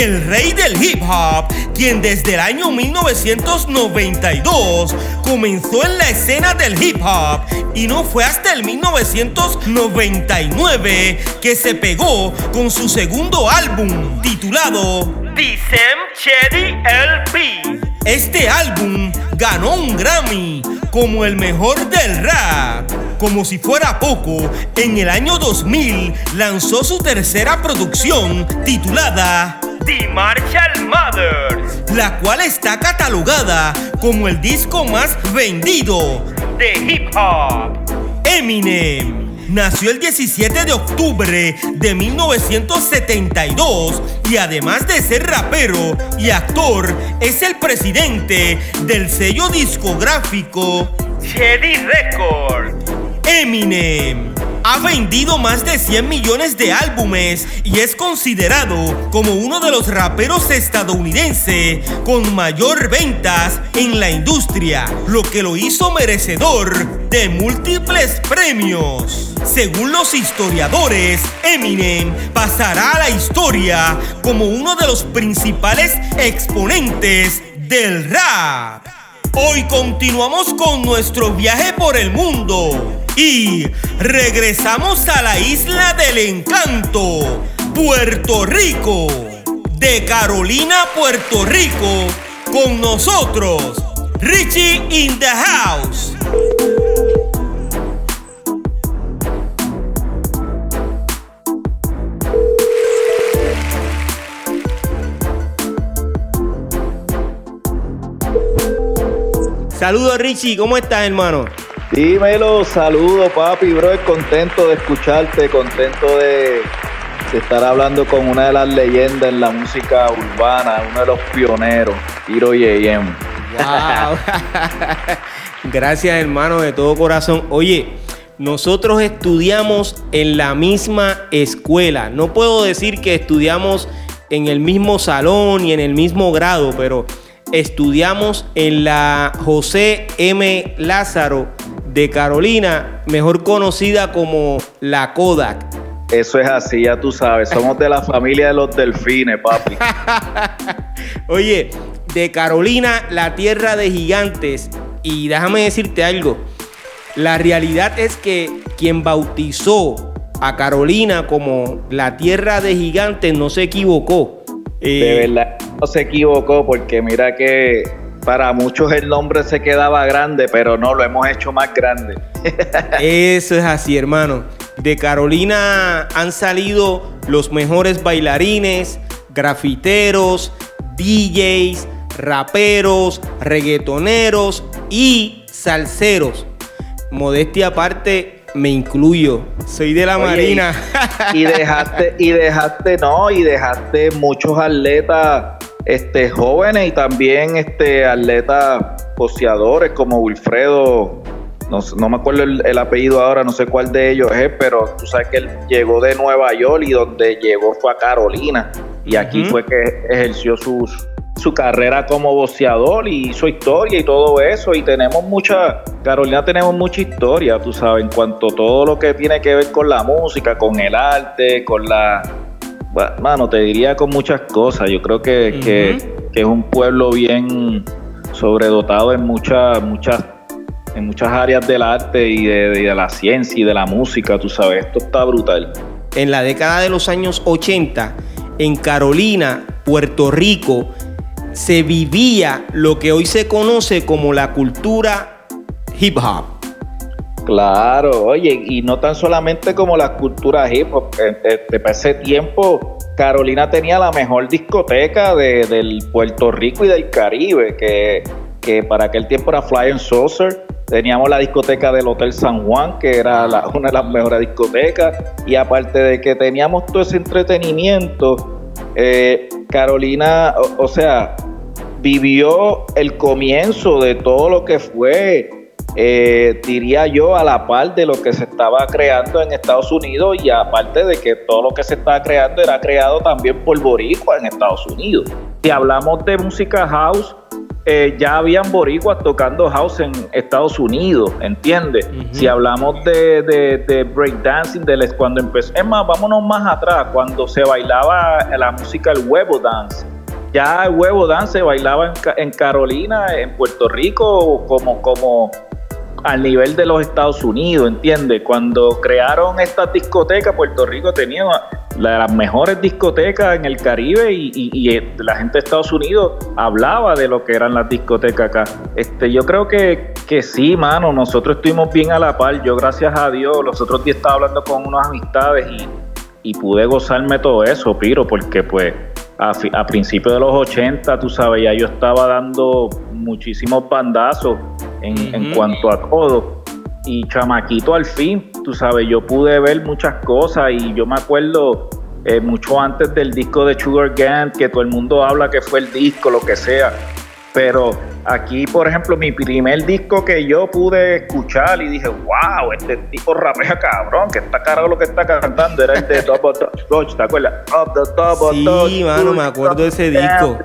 el rey del hip hop, quien desde el año 1992 comenzó en la escena del hip hop y no fue hasta el 1999 que se pegó con su segundo álbum titulado Sam Shady LP. Este álbum ganó un Grammy como el mejor del rap. Como si fuera poco, en el año 2000 lanzó su tercera producción titulada The Marshall Mothers, la cual está catalogada como el disco más vendido de hip hop. Eminem nació el 17 de octubre de 1972 y además de ser rapero y actor, es el presidente del sello discográfico Chedi Records. Eminem ha vendido más de 100 millones de álbumes y es considerado como uno de los raperos estadounidenses con mayor ventas en la industria, lo que lo hizo merecedor de múltiples premios. Según los historiadores, Eminem pasará a la historia como uno de los principales exponentes del rap. Hoy continuamos con nuestro viaje por el mundo y regresamos a la isla del encanto, Puerto Rico. De Carolina, Puerto Rico, con nosotros, Richie in the house. Saludos Richie, ¿cómo estás hermano? Dímelo, saludos papi, bro, contento de escucharte, contento de, estar hablando con una de las leyendas en la música urbana, uno de los pioneros, Hiro Yeyem. Gracias hermano de todo corazón. Oye, nosotros estudiamos en la misma escuela. No puedo decir que estudiamos en el mismo salón y en el mismo grado, pero estudiamos en la José M. Lázaro de Carolina, mejor conocida como la Kodak. Eso es así, ya tú sabes, somos de la familia de los delfines, papi. Oye, de Carolina, la tierra de gigantes. Y déjame decirte algo, la realidad es que quien bautizó a Carolina como la tierra de gigantes no se equivocó. de verdad, no se equivocó porque mira que para muchos el nombre se quedaba grande, pero no, lo hemos hecho más grande. Eso es así, hermano. De Carolina han salido los mejores bailarines, grafiteros, DJs, raperos, reggaetoneros y salseros. Modestia aparte, me incluyo. Soy de la Marina. Y, y dejaste, y dejaste, no, y dejaste muchos atletas este, jóvenes y también este, atletas poseadores como Wilfredo, no, me acuerdo el, apellido ahora, no sé cuál de ellos es, pero tú sabes que él llegó de Nueva York y donde llegó fue a Carolina. Y aquí fue que ejerció su, su carrera como boxeador y su historia y todo eso. Y tenemos mucha, Carolina tenemos mucha historia, tú sabes, en cuanto a todo lo que tiene que ver con la música, con el arte, con la Mano, te diría con muchas cosas. Yo creo que, es un pueblo bien sobredotado en muchas, muchas, en muchas áreas del arte y de, la ciencia y de la música, tú sabes, esto está brutal. En la década de los años 80, en Carolina, Puerto Rico, se vivía lo que hoy se conoce como la cultura hip hop. Claro, oye, y no tan solamente como la cultura hip hop, este, para ese tiempo Carolina tenía la mejor discoteca de, del Puerto Rico y del Caribe, que, que para aquel tiempo era Flying Saucer. Teníamos la discoteca del Hotel San Juan, que era una de las mejores discotecas. Y aparte de que teníamos todo ese entretenimiento, Eh, Carolina, o, sea, vivió el comienzo de todo lo que fue, eh, diría yo, a la par de lo que se estaba creando en Estados Unidos y aparte de que todo lo que se estaba creando era creado también por Boricua en Estados Unidos. Si hablamos de música house, eh, ya habían boricuas tocando house en Estados Unidos, ¿entiendes? Si hablamos de, de, breakdancing, de cuando empezó, es más, vámonos más atrás, cuando se bailaba la música el huevo dance. Ya el huevo dance se bailaba en, Carolina, en Puerto Rico, como, como al nivel de los Estados Unidos, ¿entiendes? Cuando crearon esta discoteca, Puerto Rico tenía las mejores discotecas en el Caribe y, eh, la gente de Estados Unidos hablaba de lo que eran las discotecas acá. Este, yo creo que, que sí, mano, nosotros estuvimos bien a la par. Yo, gracias a Dios, los otros días estaba hablando con unas amistades y, y pude gozarme todo eso, Piro, porque pues a, a principios de los 80, tú sabes, ya yo estaba dando muchísimos bandazos en, en cuanto a todo. Y chamaquito al fin, tú sabes, yo pude ver muchas cosas y yo me acuerdo eh, mucho antes del disco de Sugar Gang, que todo el mundo habla que fue el disco, lo que sea. Pero aquí, por ejemplo, mi primer disco que yo pude escuchar y dije, wow, este tipo rapea cabrón, que está caro lo que está cantando, era el de Top of the ¿te acuerdas? sí, mano, me acuerdo de ese disco.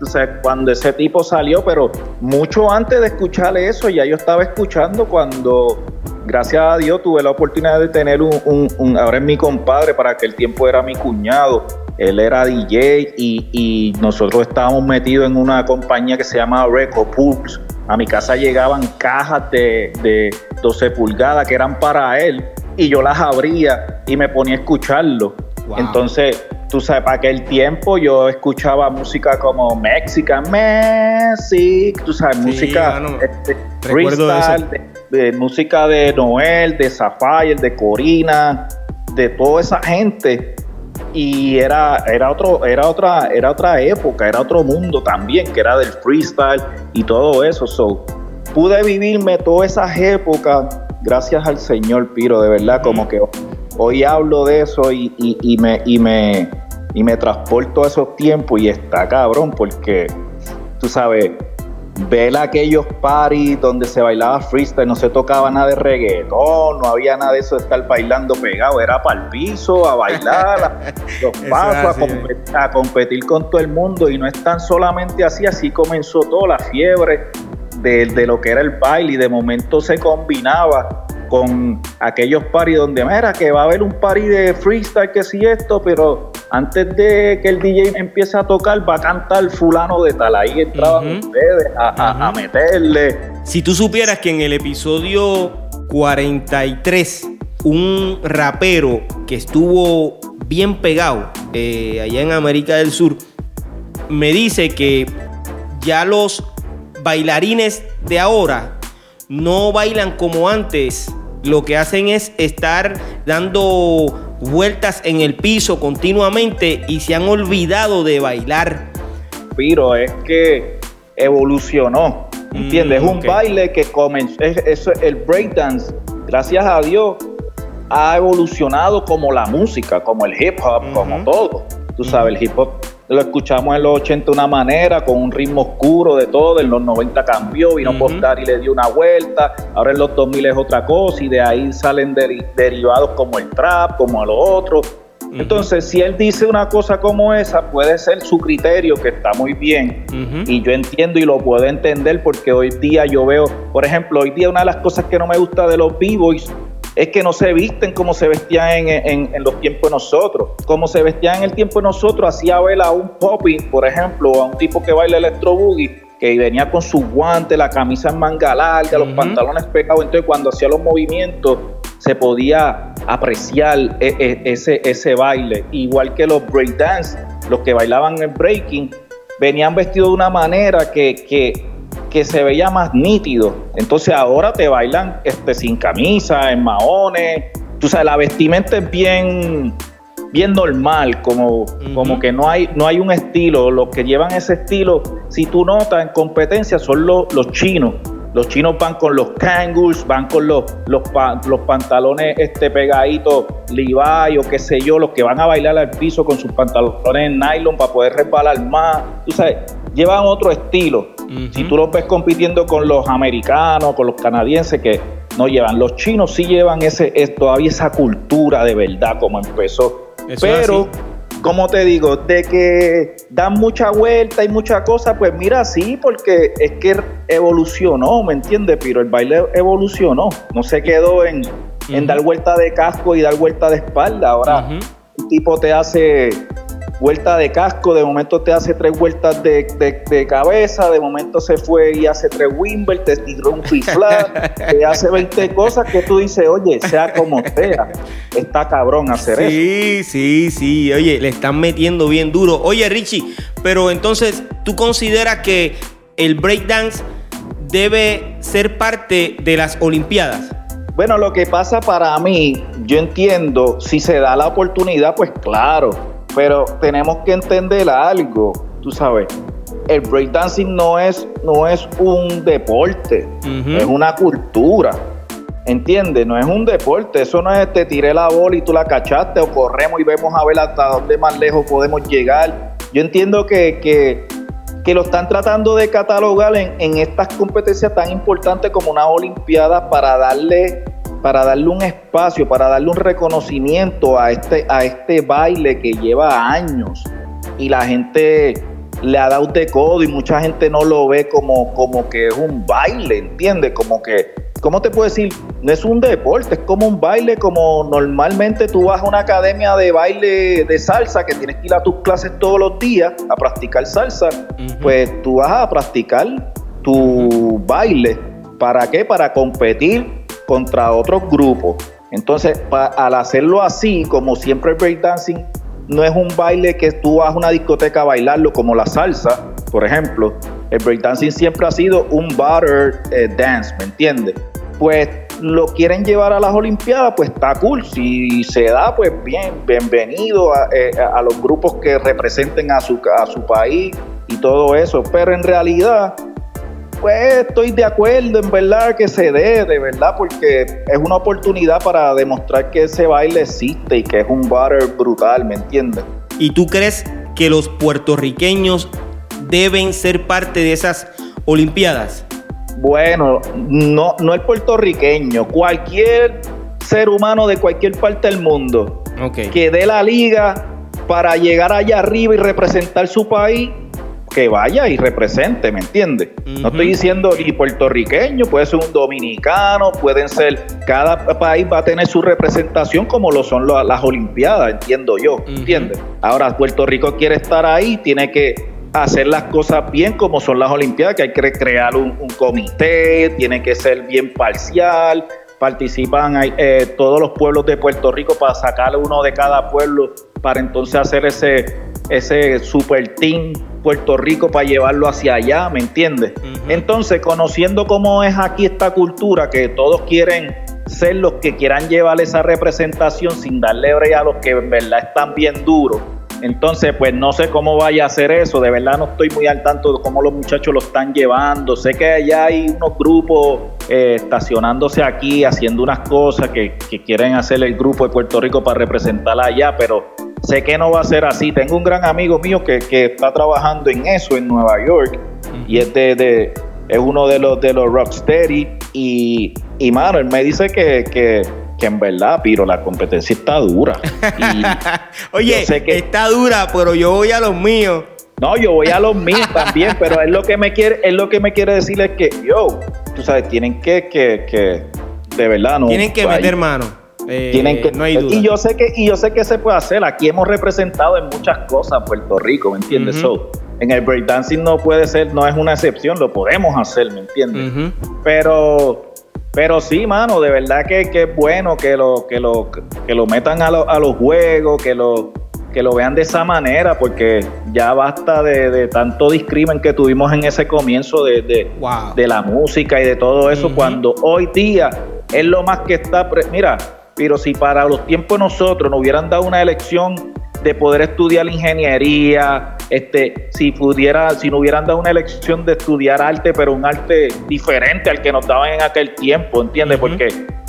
O sea, cuando ese tipo salió, pero mucho antes de escuchar eso, ya yo estaba escuchando cuando gracias a Dios tuve la oportunidad de tener un, ahora es mi compadre, para que el tiempo era mi cuñado, él era DJ y, nosotros estábamos metidos en una compañía que se llama Record Pulse. A mi casa llegaban cajas de, de 12 pulgadas que eran para él y yo las abría y me ponía a escucharlo. Entonces, tú sabes, para aquel tiempo yo escuchaba música como Mexican Music, tú sabes, música este, de, música de Noel, de Sapphire, de Corina, de toda esa gente. Y era, era, otro, era, otra, era otra época, era otro mundo también, que era del freestyle y todo eso. So, pude vivirme todas esas épocas gracias al Señor Piro, de verdad, como que hoy hablo de eso y, me, y, me, y me transporto a esos tiempos y está cabrón, porque tú sabes, ver aquellos paris donde se bailaba freestyle, no se tocaba nada de reggaetón, no había nada de eso de estar bailando pegado, era para el piso, a bailar, a, los pasos, a, competir, con todo el mundo y no es tan solamente así, así comenzó toda la fiebre de, de lo que era el baile y de momento se combinaba con aquellos paris donde, mira, que va a haber un party de freestyle, que sí esto, pero antes de que el DJ empiece a tocar, va a cantar fulano de tal. Ahí entraban ustedes a, meterle. Si tú supieras que en el episodio 43, un rapero que estuvo bien pegado eh, allá en América del Sur, me dice que ya los bailarines de ahora no bailan como antes. Lo que hacen es estar dando vueltas en el piso continuamente y se han olvidado de bailar. Pero es que evolucionó, ¿entiendes? es un mm, baile que comenzó, es, el breakdance, gracias a Dios, ha evolucionado como la música, como el hip hop, como todo. Tú sabes, el hip hop lo escuchamos en los 80 de una manera, con un ritmo oscuro de todo, en los 90 cambió, vino uh y le dio una vuelta, ahora en los 2000 es otra cosa y de ahí salen derivados como el trap, como lo otro. Entonces, si él dice una cosa como esa, puede ser su criterio, que está muy bien, y yo entiendo y lo puedo entender porque hoy día yo veo, por ejemplo, hoy día una de las cosas que no me gusta de los b-boys es que no se visten como se vestían en, los tiempos de nosotros. Como se vestían en el tiempo de nosotros, hacía ver a un popping, por ejemplo, a un tipo que baila electro boogie, que venía con sus guantes, la camisa en manga larga, los pantalones pegados. Entonces, cuando hacía los movimientos, se podía apreciar e, e, ese, ese baile. Igual que los breakdance, los que bailaban el breaking, venían vestidos de una manera que, que que se veía más nítido. Entonces ahora te bailan este, sin camisa, en maones. Tú sabes, la vestimenta es bien, bien normal, como, como que no hay, no hay un estilo. Los que llevan ese estilo, si tú notas en competencia, son los, los chinos. Los chinos van con los kangaroos, van con los, los, los pantalones este, pegaditos Levi o qué sé yo, los que van a bailar al piso con sus pantalones en nylon para poder resbalar más. Tú sabes, llevan otro estilo. Si tú los ves compitiendo con los americanos, con los canadienses, que no llevan. Los chinos sí llevan ese, es, todavía esa cultura de verdad como empezó. Pero, como te digo, de que dan mucha vuelta y mucha cosa, pues mira, sí, porque es que evolucionó, ¿me entiendes? Pero el baile evolucionó, no se quedó en, dar vuelta de casco y dar vuelta de espalda. Ahora, un tipo te hace vuelta de casco, de momento te hace tres vueltas de, cabeza, de momento se fue y hace tres Wimble, te tiró un flat, te hace 20 cosas que tú dices, oye, sea como sea, está cabrón hacer eso. Sí, sí, sí, oye, le están metiendo bien duro. Oye, Richie, pero entonces, ¿tú consideras que el breakdance debe ser parte de las Olimpiadas? Bueno, lo que pasa para mí, yo entiendo, si se da la oportunidad, pues claro, pero tenemos que entender algo, tú sabes. El breakdancing no es, no es un deporte, es una cultura. ¿Entiendes? No es un deporte, eso no es te tiré la bola y tú la cachaste o corremos y vemos a ver hasta dónde más lejos podemos llegar. Yo entiendo que, que, que lo están tratando de catalogar en, en estas competencias tan importantes como una Olimpiada para darle para darle un espacio, para darle un reconocimiento a este, a este baile que lleva años y la gente le ha dado de codo y mucha gente no lo ve como, como que es un baile, ¿entiendes? Como que, ¿cómo te puedo decir? No es un deporte, es como un baile, como normalmente tú vas a una academia de baile de salsa que tienes que ir a tus clases todos los días a practicar salsa, pues tú vas a practicar tu baile. ¿Para qué? Para competir contra otros grupos. Entonces, al hacerlo así, como siempre el breakdancing no es un baile que tú vas a una discoteca a bailarlo como la salsa, por ejemplo. El breakdancing siempre ha sido un butter eh, dance, ¿me entiendes? Pues lo quieren llevar a las Olimpiadas, pues está cool. Si se da, pues bien, bienvenido a, eh, los grupos que representen a su país y todo eso. Pero en realidad, pues estoy de acuerdo en verdad que se dé, de verdad, porque es una oportunidad para demostrar que ese baile existe y que es un butter brutal, ¿me entiendes? ¿Y tú crees que los puertorriqueños deben ser parte de esas Olimpiadas? Bueno, no, no el puertorriqueño, cualquier ser humano de cualquier parte del mundo que dé la liga para llegar allá arriba y representar su país, que vaya y represente, ¿me entiendes? No estoy diciendo ni puertorriqueño, puede ser un dominicano, pueden ser, cada país va a tener su representación como lo son las Olimpiadas, entiendo yo, ¿entiendes? Ahora Puerto Rico quiere estar ahí, tiene que hacer las cosas bien como son las Olimpiadas, que hay que crear un, comité, tiene que ser bien parcial, participan eh, todos los pueblos de Puerto Rico para sacar uno de cada pueblo para entonces hacer ese, ese super team Puerto Rico para llevarlo hacia allá, ¿me entiendes? Entonces, conociendo cómo es aquí esta cultura, que todos quieren ser los que quieran llevar esa representación sin darle brea a los que en verdad están bien duros. Entonces, pues no sé cómo vaya a hacer eso. De verdad no estoy muy al tanto de cómo los muchachos lo están llevando. Sé que allá hay unos grupos eh, estacionándose aquí, haciendo unas cosas que, que, quieren hacer el grupo de Puerto Rico para representarla allá, pero Sé que no va a ser así. Tengo un gran amigo mío que, está trabajando en eso en Nueva York y es de, es uno de los de los rocksteady y, y mano, él me dice que, que, en verdad, Piro, la competencia está dura. Oye, sé que, está dura, pero yo voy a los míos. No, yo voy a los míos también, pero es lo que me quiere, es lo que me quiere decir es que, yo, tú sabes, tienen que, que, que de verdad no. Tienen que meter mano eh, Tienen que, no hay duda. Y yo sé que y yo sé que se puede hacer. Aquí hemos representado en muchas cosas Puerto Rico, ¿me entiendes? en el breakdancing no puede ser, no es una excepción, lo podemos hacer, ¿me entiendes? Pero pero sí, mano, de verdad que, que, es bueno que lo que lo que lo metan a, a los juegos, que lo que lo vean de esa manera, porque ya basta de, tanto discrimen que tuvimos en ese comienzo de, de, la música y de todo eso, cuando hoy día es lo más que está. Mira, pero si para los tiempos nosotros nos hubieran dado una elección de poder estudiar ingeniería, este, si pudiera, si no hubieran dado una elección de estudiar arte, pero un arte diferente al que nos daban en aquel tiempo, ¿entiendes? Porque,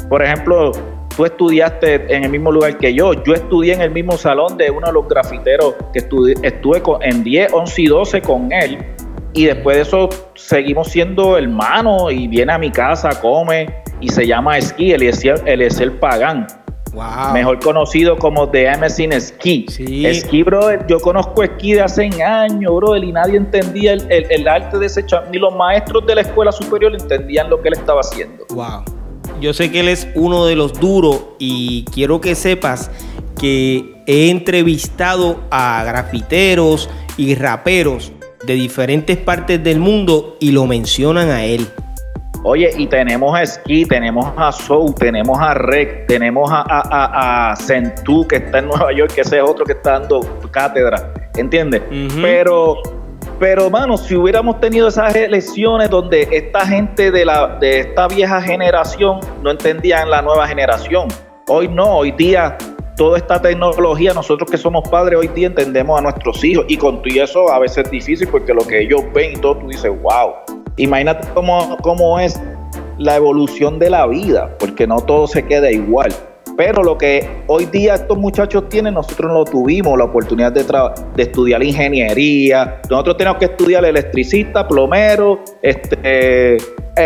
por ejemplo, tú estudiaste en el mismo lugar que yo. Yo estudié en el mismo salón de uno de los grafiteros que estuve con, en 10, 11 y 12 con él. Y después de eso seguimos siendo hermanos y viene a mi casa, come y se llama Esquí, él es el Pagán. Mejor conocido como The Amazing Ski. Sí. Ski, bro, yo conozco esquí de hace años, bro, y nadie entendía el, arte de ese Ni los maestros de la escuela superior entendían lo que él estaba haciendo. Wow. Yo sé que él es uno de los duros y quiero que sepas que he entrevistado a grafiteros y raperos de diferentes partes del mundo y lo mencionan a él. Oye, y tenemos a Ski, tenemos a Soul, tenemos a Rec, tenemos a, a, a, Centú, que está en Nueva York, que ese es otro que está dando cátedra, ¿entiendes? Pero, pero, mano, si hubiéramos tenido esas elecciones donde esta gente de, la, de esta vieja generación no entendían la nueva generación, hoy no, hoy día toda esta tecnología, nosotros que somos padres hoy día entendemos a nuestros hijos y con todo eso a veces es difícil porque lo que ellos ven y todo, tú dices, wow, Imagínate cómo, cómo es la evolución de la vida, porque no todo se queda igual. Pero lo que hoy día estos muchachos tienen, nosotros no lo tuvimos, la oportunidad de, de estudiar ingeniería. Nosotros tenemos que estudiar electricista, plomero, este, eh,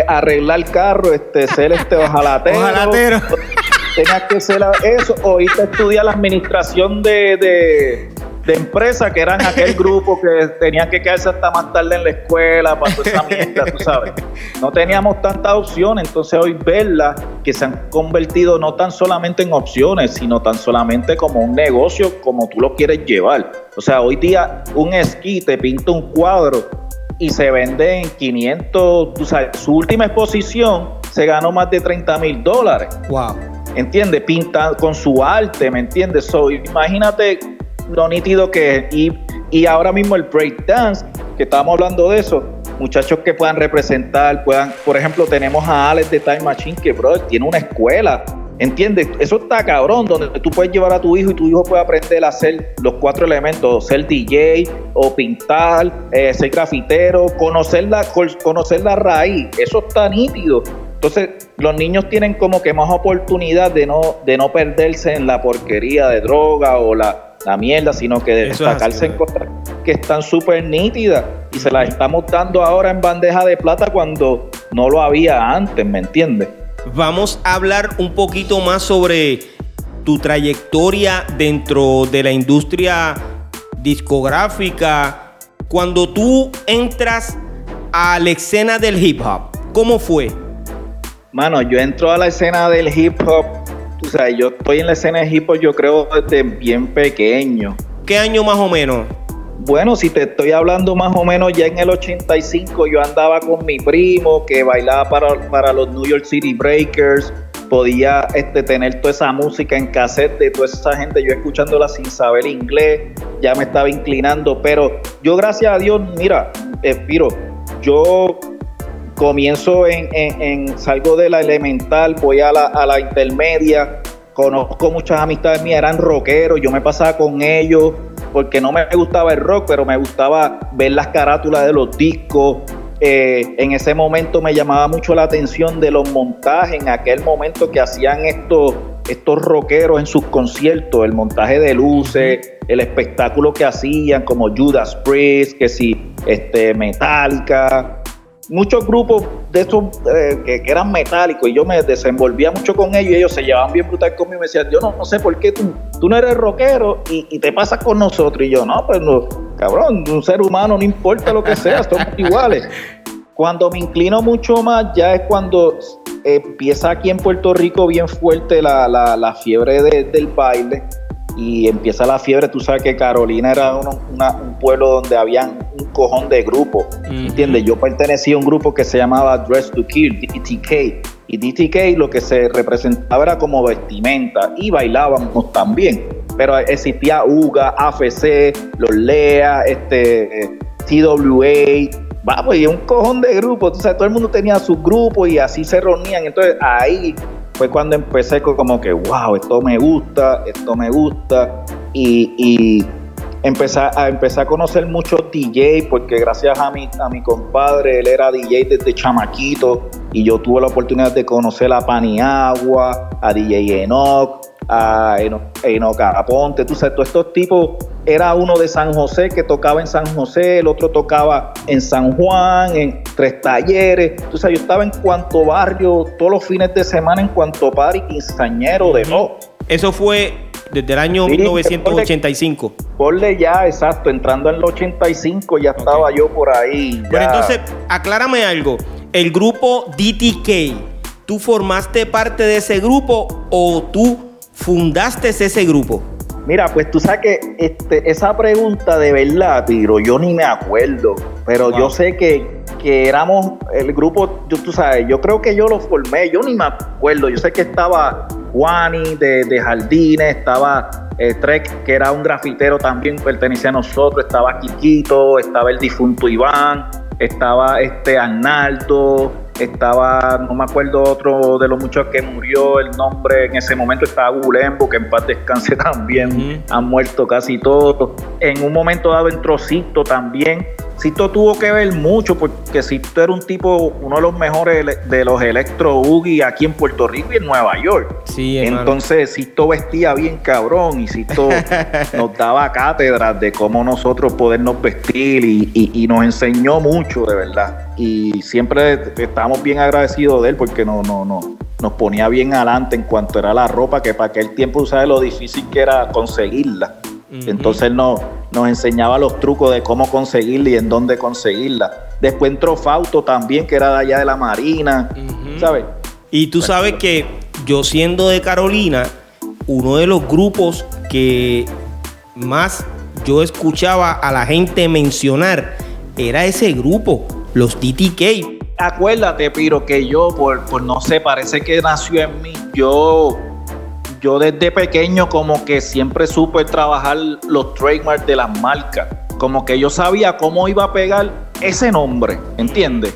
arreglar carro, este, ser este ojalatero. ojalatero. Tenías que ser eso, o irte a estudiar la administración de de empresa que eran aquel grupo que tenían que quedarse hasta más tarde en la escuela para toda esa mierda, tú sabes. No teníamos tantas opciones, entonces hoy verla que se han convertido no tan solamente en opciones, sino tan solamente como un negocio como tú lo quieres llevar. O sea, hoy día un esquí te pinta un cuadro y se vende en 500, tú sabes, su última exposición se ganó más de 30 mil dólares. Wow. ¿Entiendes? Pinta con su arte, ¿me entiendes? So, imagínate lo nítido que es. Y, y ahora mismo el breakdance, que estábamos hablando de eso, muchachos que puedan representar, puedan, por ejemplo, tenemos a Alex de Time Machine, que, bro, tiene una escuela. ¿Entiendes? Eso está cabrón, donde tú puedes llevar a tu hijo y tu hijo puede aprender a hacer los cuatro elementos, ser DJ o pintar, eh, ser grafitero, conocer la, conocer la raíz. Eso está nítido. Entonces, los niños tienen como que más oportunidad de no, de no perderse en la porquería de droga o la, la mierda, sino que destacarse en cosas que están súper nítidas y se las estamos dando ahora en bandeja de plata cuando no lo había antes, ¿me entiendes? Vamos a hablar un poquito más sobre tu trayectoria dentro de la industria discográfica. Cuando tú entras a la escena del hip hop, ¿cómo fue? Mano, yo entro a la escena del hip hop o sea, yo estoy en la escena de hip hop, yo creo, desde bien pequeño. ¿Qué año más o menos? Bueno, si te estoy hablando más o menos ya en el 85, yo andaba con mi primo que bailaba para, para los New York City Breakers, podía este, tener toda esa música en cassette de toda esa gente, yo escuchándola sin saber inglés, ya me estaba inclinando, pero yo gracias a Dios, mira, Espiro, yo comienzo en, salgo de la elemental, voy a la, intermedia, conozco muchas amistades mías, eran rockeros, yo me pasaba con ellos porque no me gustaba el rock, pero me gustaba ver las carátulas de los discos. Eh, en ese momento me llamaba mucho la atención de los montajes, en aquel momento que hacían estos, estos rockeros en sus conciertos, el montaje de luces, el espectáculo que hacían, como Judas Priest, que si este, Metallica, muchos grupos de esos eh, que, eran metálicos y yo me desenvolvía mucho con ellos y ellos se llevaban bien brutal conmigo y me decían, yo no, no sé por qué tú, tú no eres rockero y, te pasas con nosotros. Y yo, no, pues no, cabrón, un ser humano no importa lo que sea, somos iguales. Cuando me inclino mucho más ya es cuando empieza aquí en Puerto Rico bien fuerte la, la, la fiebre del baile y empieza la fiebre. Tú sabes que Carolina era un pueblo donde había un cojón de grupos, ¿entiendes? Yo pertenecía a un grupo que se llamaba Dress to Kill, DTK, y DTK lo que se representaba era como vestimenta y bailábamos también. Pero existía UGA, AFC, los LEA, este, TWA, vamos, y un cojón de grupos. O sea, todo el mundo tenía su grupo y así se reunían. Entonces ahí fue cuando empecé como que, wow, esto me gusta, esto me gusta. Y, empecé a, empecé a conocer muchos DJ porque gracias a mi, a mi compadre, él era DJ desde chamaquito y yo tuve la oportunidad de conocer a Paniagua, a DJ Enoch, a Enoch Aponte, tú sabes, todos estos tipos, era uno de San José que tocaba en San José, el otro tocaba en San Juan, en tres talleres, sabes, yo estaba en cuanto barrio todos los fines de semana en cuanto y quinceañero de no. Eso fue desde el año 1985. Ponle ya, exacto, entrando en el 85 ya estaba yo por ahí. Pero entonces, aclárame algo. El grupo DTK, ¿tú formaste parte de ese grupo o tú fundaste ese grupo? Mira, pues tú sabes que este, esa pregunta de verdad, Tiro, yo ni me acuerdo, pero yo sé que, que éramos el grupo, yo, tú sabes, yo creo que yo lo formé, yo ni me acuerdo, yo sé que estaba Juani de, Jardines, estaba eh, Trek, que era un grafitero también, pertenecía a nosotros, estaba Quiquito, estaba el difunto Iván, estaba este Arnaldo, estaba, no me acuerdo otro de los muchos que murió, el nombre en ese momento estaba Gulembo, que en paz descanse también, han muerto casi todos. En un momento dado entró Cito también, Sisto tuvo que ver mucho porque Sisto era un tipo, uno de los mejores de los electro Ugi aquí en Puerto Rico y en Nueva York. Sí, Entonces Sisto vestía bien cabrón y Sisto nos daba cátedras de cómo nosotros podernos vestir y, nos enseñó mucho de verdad. Y siempre estábamos bien agradecidos de él porque no, no, no, nos ponía bien adelante en cuanto era la ropa, que para aquel tiempo, ¿sabes lo difícil que era conseguirla? Entonces no, nos enseñaba los trucos de cómo conseguirla y en dónde conseguirla. Después entró Fausto también, que era de allá de la Marina, ¿sabes? Y tú sabes que yo siendo de Carolina, uno de los grupos que más yo escuchaba a la gente mencionar era ese grupo, los TTK. Acuérdate, Piro, que yo, por, por no sé, parece que nació en mí. Yo yo desde pequeño como que siempre supe trabajar los trademarks de las marcas. Como que yo sabía cómo iba a pegar ese nombre, ¿entiendes?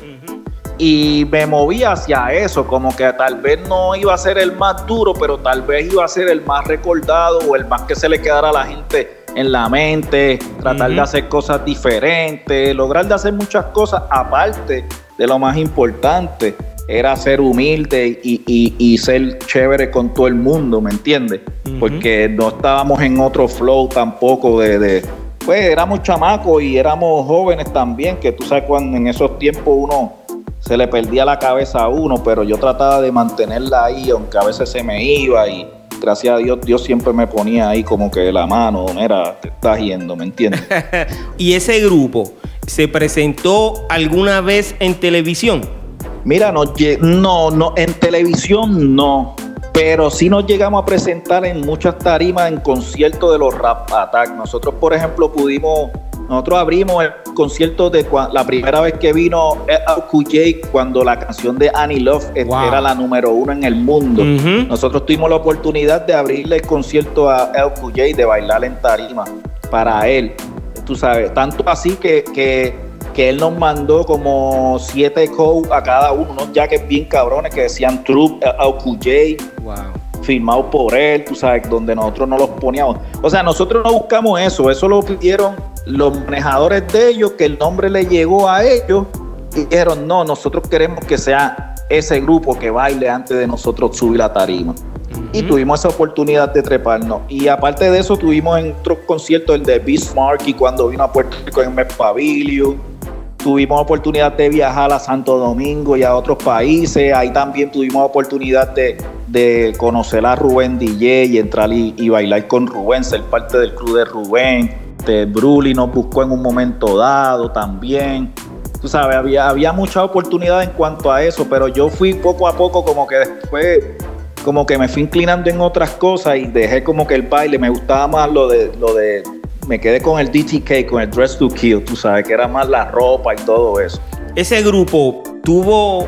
Y me movía hacia eso, como que tal vez no iba a ser el más duro, pero tal vez iba a ser el más recordado o el más que se le quedara a la gente en la mente, tratar de hacer cosas diferentes, lograr de hacer muchas cosas aparte de lo más importante era ser humilde y, ser chévere con todo el mundo, ¿me entiendes? Porque no estábamos en otro flow tampoco de, Pues éramos chamacos y éramos jóvenes también, que tú sabes cuando en esos tiempos uno se le perdía la cabeza a uno, pero yo trataba de mantenerla ahí, aunque a veces se me iba y gracias a Dios, Dios siempre me ponía ahí como que la mano, era, te estás yendo, ¿me entiendes? ¿Y ese grupo se presentó alguna vez en televisión? Mira, no, no, no, en televisión no, pero sí nos llegamos a presentar en muchas tarimas en conciertos de los Rap Attack. Nosotros, por ejemplo, pudimos, nosotros abrimos el concierto de la primera vez que vino LQJ cuando la canción de Annie Love era la número uno en el mundo. Nosotros tuvimos la oportunidad de abrirle el concierto a LQJ, de bailar en tarima para él. Tú sabes, tanto así que, que que él nos mandó como siete codes a cada uno, unos jackets bien cabrones que decían Troop, LQJ, wow. firmados por él, tú sabes, donde nosotros no los poníamos. O sea, nosotros no buscamos eso, eso lo pidieron los manejadores de ellos, que el nombre le llegó a ellos y dijeron, no, nosotros queremos que sea ese grupo que baile antes de nosotros subir la tarima. Y tuvimos esa oportunidad de treparnos. Y aparte de eso, tuvimos en otros conciertos el de Bismarck y cuando vino a Puerto Rico en el Pavilion tuvimos oportunidad de viajar a Santo Domingo y a otros países. Ahí también tuvimos oportunidad de, conocer a Rubén DJ y entrar y, bailar con Rubén, ser parte del club de Rubén. De Bruli nos buscó en un momento dado también. Tú sabes, había, había mucha oportunidad en cuanto a eso, pero yo fui poco a poco como que después como que me fui inclinando en otras cosas y dejé como que el baile, me gustaba más lo de, lo de me quedé con el DTK, con el Dress to Kill, tú sabes, que era más la ropa y todo eso. ¿Ese grupo tuvo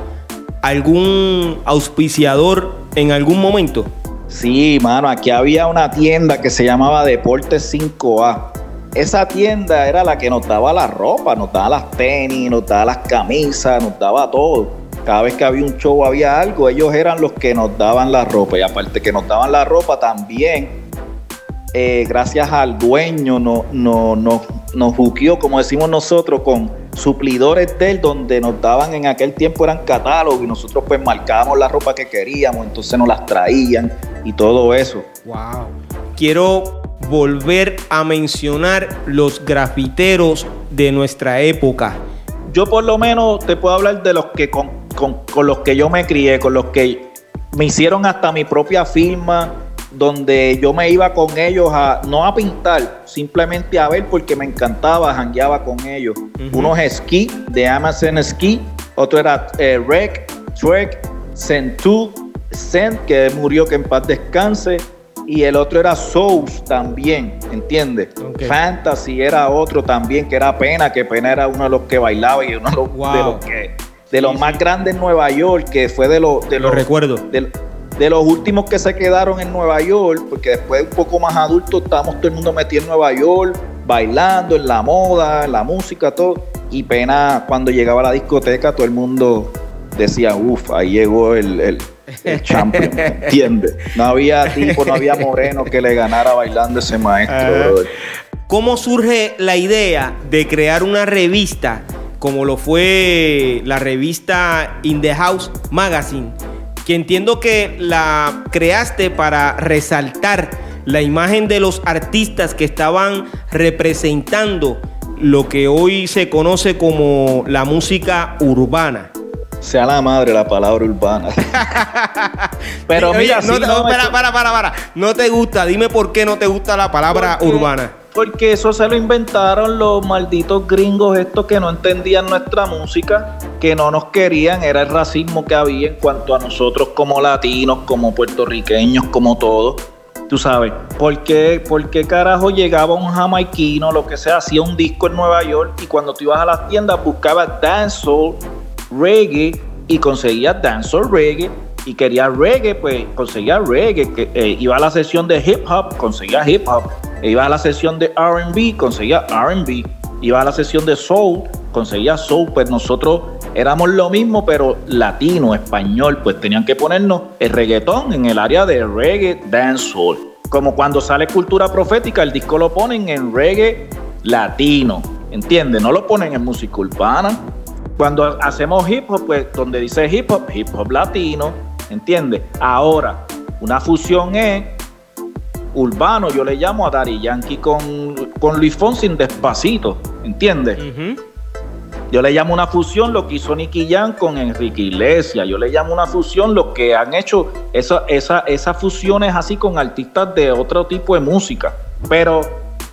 algún auspiciador en algún momento? Sí, mano, aquí había una tienda que se llamaba Deportes 5A. Esa tienda era la que nos daba la ropa, nos daba las tenis, nos daba las camisas, nos daba todo. Cada vez que había un show, había algo, ellos eran los que nos daban la ropa. Y aparte que nos daban la ropa, también eh, gracias al dueño, no, no, no, nos juqueó, como decimos nosotros, con suplidores de él, donde nos daban en aquel tiempo eran catálogos y nosotros pues marcábamos la ropa que queríamos, entonces nos las traían y todo eso. Wow. Quiero volver a mencionar los grafiteros de nuestra época. Yo por lo menos te puedo hablar de los que con, con los que yo me crié, con los que me hicieron hasta mi propia firma donde yo me iba con ellos a, no a pintar, simplemente a ver porque me encantaba, jangueaba con ellos. Uno es Ski, de Amazon Ski, otro era eh, Rec, Trek, Centu, Cent, que murió, que en paz descanse, y el otro era Souls también, ¿entiendes? Fantasy era otro también, que era Pena, que Pena era uno de los que bailaba y uno de los, que de los más grandes en Nueva York, que fue de, los de los recuerdos de los últimos que se quedaron en Nueva York, porque después un poco más adultos estábamos todo el mundo metido en Nueva York, bailando, en la moda, en la música, todo. Y pena cuando llegaba a la discoteca, todo el mundo decía, uff, ahí llegó el, el, el champion, ¿entiendes? No había tipo, no había moreno que le ganara bailando ese maestro, ¿Cómo surge la idea de crear una revista como lo fue la revista In the House Magazine? Que entiendo que la creaste para resaltar la imagen de los artistas que estaban representando lo que hoy se conoce como la música urbana. Sea la madre la palabra urbana. Pero mira, no, para, para, para, para. No te gusta, dime por qué no te gusta la palabra urbana. Porque eso se lo inventaron los malditos gringos estos que no entendían nuestra música, que no nos querían, era el racismo que había en cuanto a nosotros como latinos, como puertorriqueños, como todos. Tú sabes, ¿por qué, ¿por qué carajo llegaba un jamaiquino, lo que sea, hacía un disco en Nueva York y cuando tú ibas a las tiendas buscabas dancehall, reggae y conseguías dancehall, reggae y quería reggae, pues conseguía reggae. Eh, iba a la sesión de hip hop, conseguía hip hop. Iba a la sesión de RB, conseguía RB. Iba a la sesión de soul, conseguía soul. Pues nosotros éramos lo mismo, pero latino, español. Pues tenían que ponernos el reggaetón en el área de reggae, dancehall. Como cuando sale cultura profética, el disco lo ponen en reggae latino. ¿Entiendes? No lo ponen en música urbana. Cuando hacemos hip hop, pues donde dice hip hop, hip hop latino, ¿entiendes? Ahora, una fusión es urbano, yo le llamo a Dari Yankee con, con Luis Fonsi despacito, ¿entiendes? Yo le llamo una fusión lo que hizo Nicky Jam con Enrique Iglesias. Yo le llamo una fusión lo que han hecho esa, esa, esas fusiones así con artistas de otro tipo de música. Pero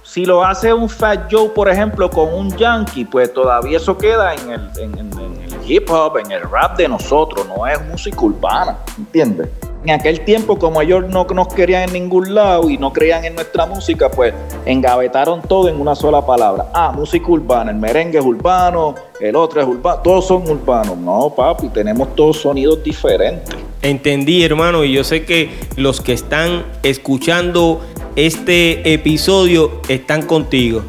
si lo hace un Fat Joe, por ejemplo, con un Yankee, pues todavía eso queda en el, en el hip hop, en el rap de nosotros, no es música urbana, ¿entiendes? en aquel tiempo, como ellos no nos querían en ningún lado y no creían en nuestra música, pues engavetaron todo en una sola palabra. Ah, música urbana, el merengue es urbano, el otro es urbano, todos son urbanos. No, papi, tenemos todos sonidos diferentes. Entendí, hermano, y yo sé que los que están escuchando este episodio están contigo.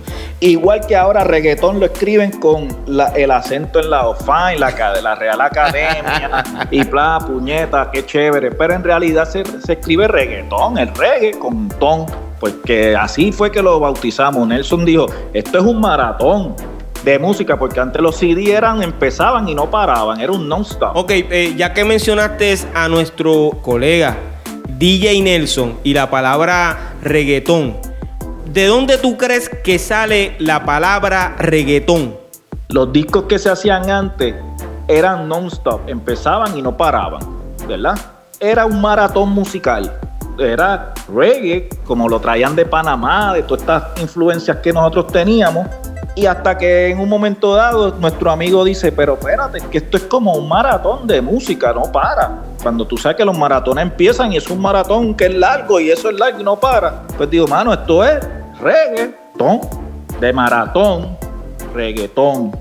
Igual que ahora reggaetón lo escriben con el acento en la OFAN, la, la Real Academia y bla, puñeta, qué chévere. Pero en realidad se, escribe reggaetón, el reggae con ton. Porque así fue que lo bautizamos. Nelson dijo, esto es un maratón de música, porque antes los CD eran, empezaban y no paraban, era un non-stop. Ok, eh, ya que mencionaste a nuestro colega DJ Nelson y la palabra reggaetón, ¿de dónde tú crees que sale la palabra reggaetón? Los discos que se hacían antes eran non-stop, empezaban y no paraban, ¿verdad? Era un maratón musical. Era reggae, como lo traían de Panamá, de todas estas influencias que nosotros teníamos. Y hasta que en un momento dado nuestro amigo dice, pero espérate, que esto es como un maratón de música, no para. Cuando tú sabes que los maratones empiezan y es un maratón que es largo y eso es largo y no para. Pues digo, mano, esto es reggaetón, de maratón, reggaetón.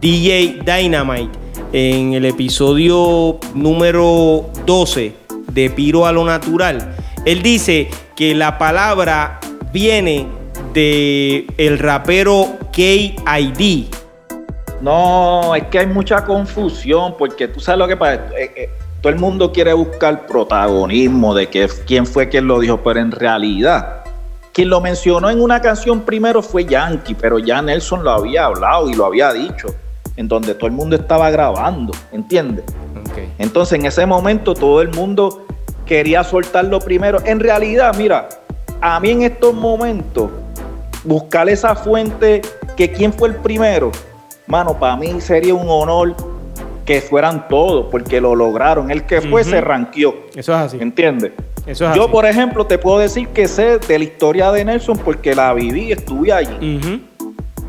DJ Dynamite, en el episodio número 12 de Piro a lo Natural, él dice que la palabra viene de el rapero KID. No, es que hay mucha confusión porque tú sabes lo que pasa. Eh, eh, todo el mundo quiere buscar protagonismo de que, quién fue quien lo dijo, pero en realidad, Quien lo mencionó en una canción primero fue Yankee, pero ya Nelson lo había hablado y lo había dicho, en donde todo el mundo estaba grabando, ¿entiendes? Entonces en ese momento todo el mundo quería soltarlo primero. En realidad, mira, a mí en estos momentos, buscar esa fuente que quién fue el primero, mano, para mí sería un honor que fueran todos, porque lo lograron. El que fue se ranqueó. Eso es así. ¿Entiendes? Yo, por ejemplo, te puedo decir que sé de la historia de Nelson porque la viví, estuve allí.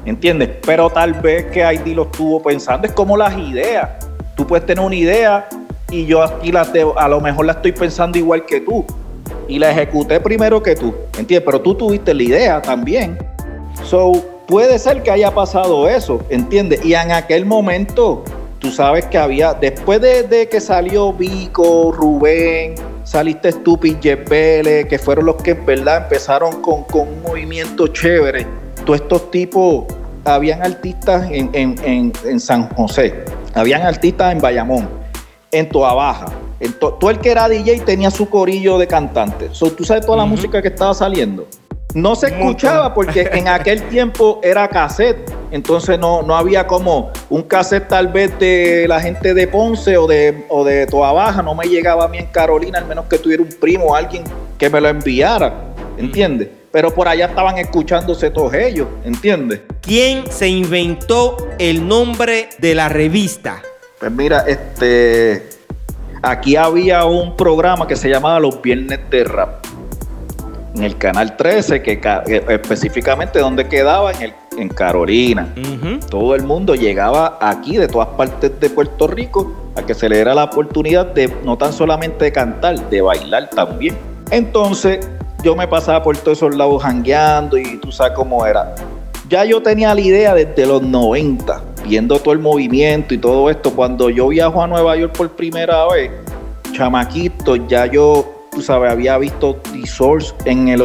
¿Entiendes? Pero tal vez que Heidi lo estuvo pensando, es como las ideas. Tú puedes tener una idea y yo aquí la a lo mejor la estoy pensando igual que tú. Y la ejecuté primero que tú. ¿Entiendes? Pero tú tuviste la idea también. So, puede ser que haya pasado eso, ¿entiendes? Y en aquel momento, tú sabes que había, después de, que salió Vico, Rubén, saliste Stupid Jepele, que fueron los que en verdad empezaron con, un movimiento chévere. Todos estos tipos, habían artistas en, San José, habían artistas en Bayamón, en Toa Baja. En todo el que era DJ tenía su corillo de cantantes. ¿Tú sabes toda la música que estaba saliendo? No se escuchaba porque en aquel tiempo era cassette, entonces no, no había como un cassette tal vez de la gente de Ponce o de, o de Toa Baja, no me llegaba a mí en Carolina, al menos que tuviera un primo o alguien que me lo enviara, ¿entiendes? Pero por allá estaban escuchándose todos ellos, ¿entiendes? ¿Quién se inventó el nombre de la revista? Pues mira, este, aquí había un programa que se llamaba Los Viernes de Rap en el canal 13, que, específicamente donde quedaba en, el, en Carolina. Todo el mundo llegaba aquí de todas partes de Puerto Rico a que se le diera la oportunidad de no tan solamente cantar, de bailar también. Entonces yo me pasaba por todos esos lados jangueando y tú sabes cómo era. Ya yo tenía la idea desde los 90, viendo todo el movimiento y todo esto. Cuando yo viajo a Nueva York por primera vez, chamaquito, ya yo tú sabes, había visto The Source en el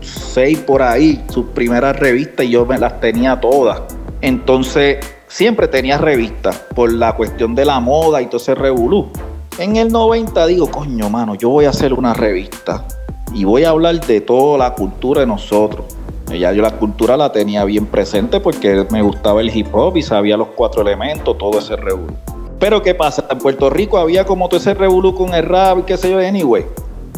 86 por ahí, sus primeras revistas, y yo me las tenía todas. Entonces, siempre tenía revistas por la cuestión de la moda y todo ese revolú. En el 90 digo, coño, mano, yo voy a hacer una revista y voy a hablar de toda la cultura de nosotros. Ya yo la cultura la tenía bien presente porque me gustaba el hip hop y sabía los cuatro elementos, todo ese revolú. Pero ¿qué pasa? En Puerto Rico había como todo ese revolú con el rap y qué sé yo, anyway.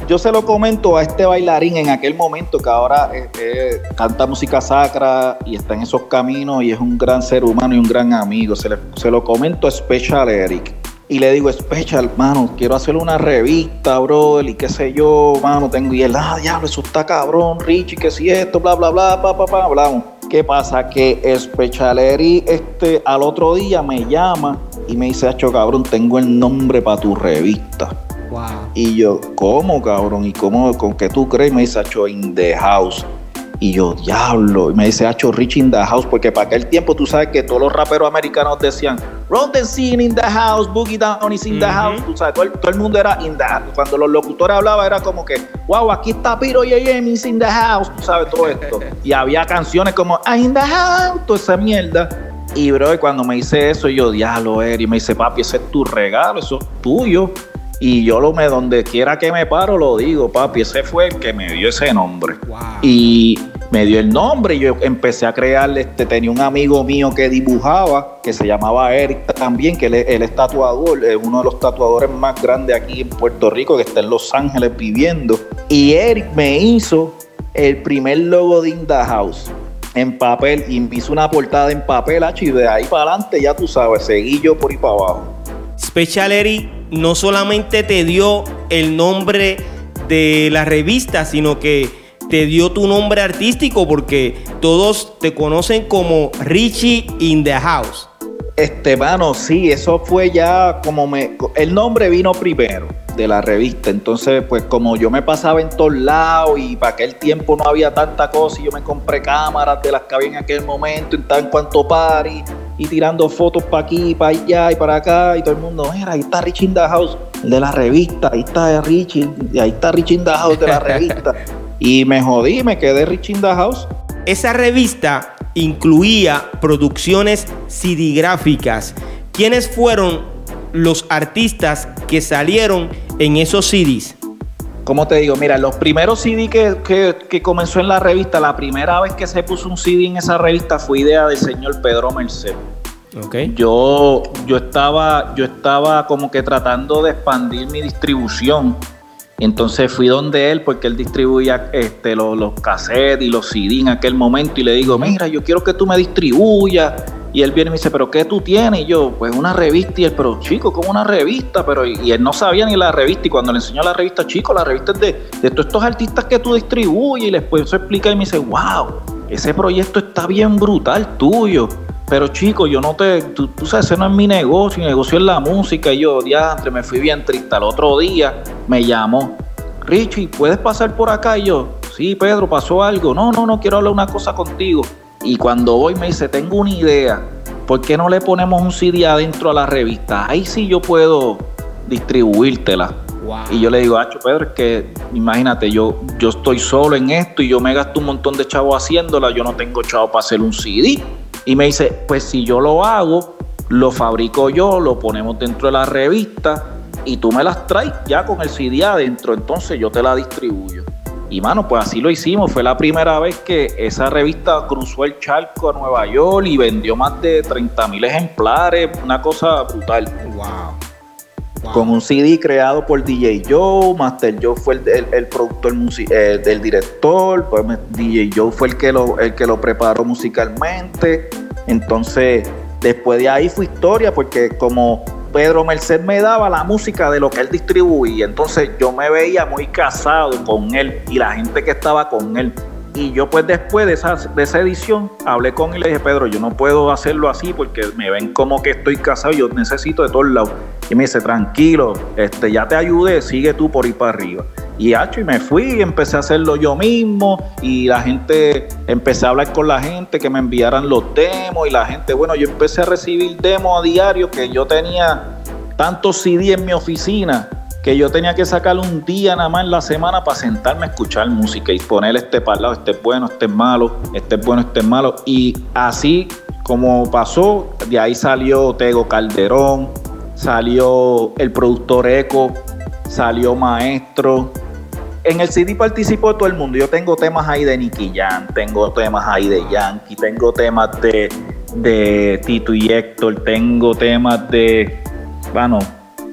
Yo se lo comento a este bailarín en aquel momento que ahora eh, eh, canta música sacra y está en esos caminos y es un gran ser humano y un gran amigo. Se, lo comento a Special Eric. Y le digo, Special, mano, quiero hacer una revista, bro, y qué sé yo, mano, tengo. Y él, ah, diablo, eso está cabrón, Richie, que si esto, bla, bla, bla, pa, pa, pa, hablamos. ¿Qué pasa? Que Specialeri este, al otro día me llama y me dice, Acho, cabrón, tengo el nombre para tu revista. Y yo, ¿cómo, cabrón? ¿Y cómo, con qué tú crees? Me dice, Acho, in the house. Y yo, diablo. Y me dice, Hacho Rich in the house. Porque para aquel tiempo tú sabes que todos los raperos americanos decían, the scene in the house, Boogie Down is in the house. Tú sabes, todo el, mundo era in the house. Cuando los locutores hablaban era como que, wow, aquí está Piro y is in the house. Tú sabes todo esto. y había canciones como, ah, in the house, toda esa mierda. Y bro, cuando me dice eso, yo, diablo, Eri, me dice, papi, ese es tu regalo, eso es tuyo. Y yo lo me, donde quiera que me paro, lo digo, papi, ese fue el que me dio ese nombre. Y me dio el nombre y yo empecé a crear, este, tenía un amigo mío que dibujaba, que se llamaba Eric también, que él, es tatuador, es uno de los tatuadores más grandes aquí en Puerto Rico, que está en Los Ángeles viviendo. Y Eric me hizo el primer logo de Inda House en papel y me hizo una portada en papel, y de ahí para adelante ya tú sabes, seguí yo por ahí para abajo. Special Eric no solamente te dio el nombre de la revista, sino que te dio tu nombre artístico porque todos te conocen como Richie in the House. Este, mano, sí, eso fue ya como me. El nombre vino primero de la revista. Entonces, pues como yo me pasaba en todos lados y para aquel tiempo no había tanta cosa y yo me compré cámaras de las que había en aquel momento, en tan cuanto party y tirando fotos para aquí, para allá y para acá y todo el mundo, mira, ahí está Richie in the House, de la revista, ahí está Richie, y ahí está Richie in the House de la revista. Y me jodí, me quedé rich in the house. Esa revista incluía producciones CD ¿Quiénes fueron los artistas que salieron en esos CDs? ¿Cómo te digo? Mira, los primeros CD que, que, comenzó en la revista, la primera vez que se puso un CD en esa revista fue idea del señor Pedro Merced. Okay. Yo, yo, estaba, yo estaba como que tratando de expandir mi distribución. Entonces fui donde él porque él distribuía este, los, los cassettes y los CD en aquel momento y le digo, mira, yo quiero que tú me distribuyas y él viene y me dice, ¿pero qué tú tienes? Y yo, pues una revista. Y él, pero chico, como una revista? Pero y, él no sabía ni la revista. Y cuando le enseñó la revista, chico, la revista es de, de todos estos artistas que tú distribuyes. Y después se explica y me dice, wow, ese proyecto está bien brutal tuyo. Pero chico, yo no te, tú, sabes, ese no es mi negocio, mi negocio es la música. Y yo, diantre, me fui bien triste. Al otro día me llamó, Richie, ¿puedes pasar por acá? Y yo, sí, Pedro, pasó algo. No, no, no, quiero hablar una cosa contigo. Y cuando voy me dice, tengo una idea, ¿por qué no le ponemos un CD adentro a la revista? Ahí sí yo puedo distribuírtela. Y yo le digo, Acho Pedro, es que imagínate, yo, yo estoy solo en esto y yo me gasto un montón de chavos haciéndola, yo no tengo chavo para hacer un CD. Y me dice, pues si yo lo hago, lo fabrico yo, lo ponemos dentro de la revista y tú me las traes ya con el CD adentro, entonces yo te la distribuyo. Y mano, pues así lo hicimos. Fue la primera vez que esa revista cruzó el charco a Nueva York y vendió más de 30 mil ejemplares. Una cosa brutal. Wow. Con un CD creado por DJ Joe, Master Joe fue el, productor eh, del director, pues DJ Joe fue el que, lo, el que lo preparó musicalmente. Entonces, después de ahí fue historia, porque como Pedro Merced me daba la música de lo que él distribuía. Entonces yo me veía muy casado con él y la gente que estaba con él. Y yo pues después de esa, de esa edición hablé con él y le dije, Pedro, yo no puedo hacerlo así porque me ven como que estoy casado yo necesito de todos lados. Y me dice, tranquilo, este, ya te ayudé, sigue tú por ir para arriba. Y hacho, y me fui, y empecé a hacerlo yo mismo y la gente, empecé a hablar con la gente que me enviaran los demos y la gente, bueno, yo empecé a recibir demos a diario que yo tenía tantos CD en mi oficina que yo tenía que sacar un día nada más en la semana para sentarme a escuchar música y poner este para lado, este es bueno, este es malo, este es bueno, este es malo. Y así como pasó, de ahí salió Tego Calderón, salió el productor Eco, salió Maestro. En el CD participó todo el mundo. Yo tengo temas ahí de Nicky Jam, tengo temas ahí de Yankee, tengo temas de, de Tito y Héctor, tengo temas de, bueno,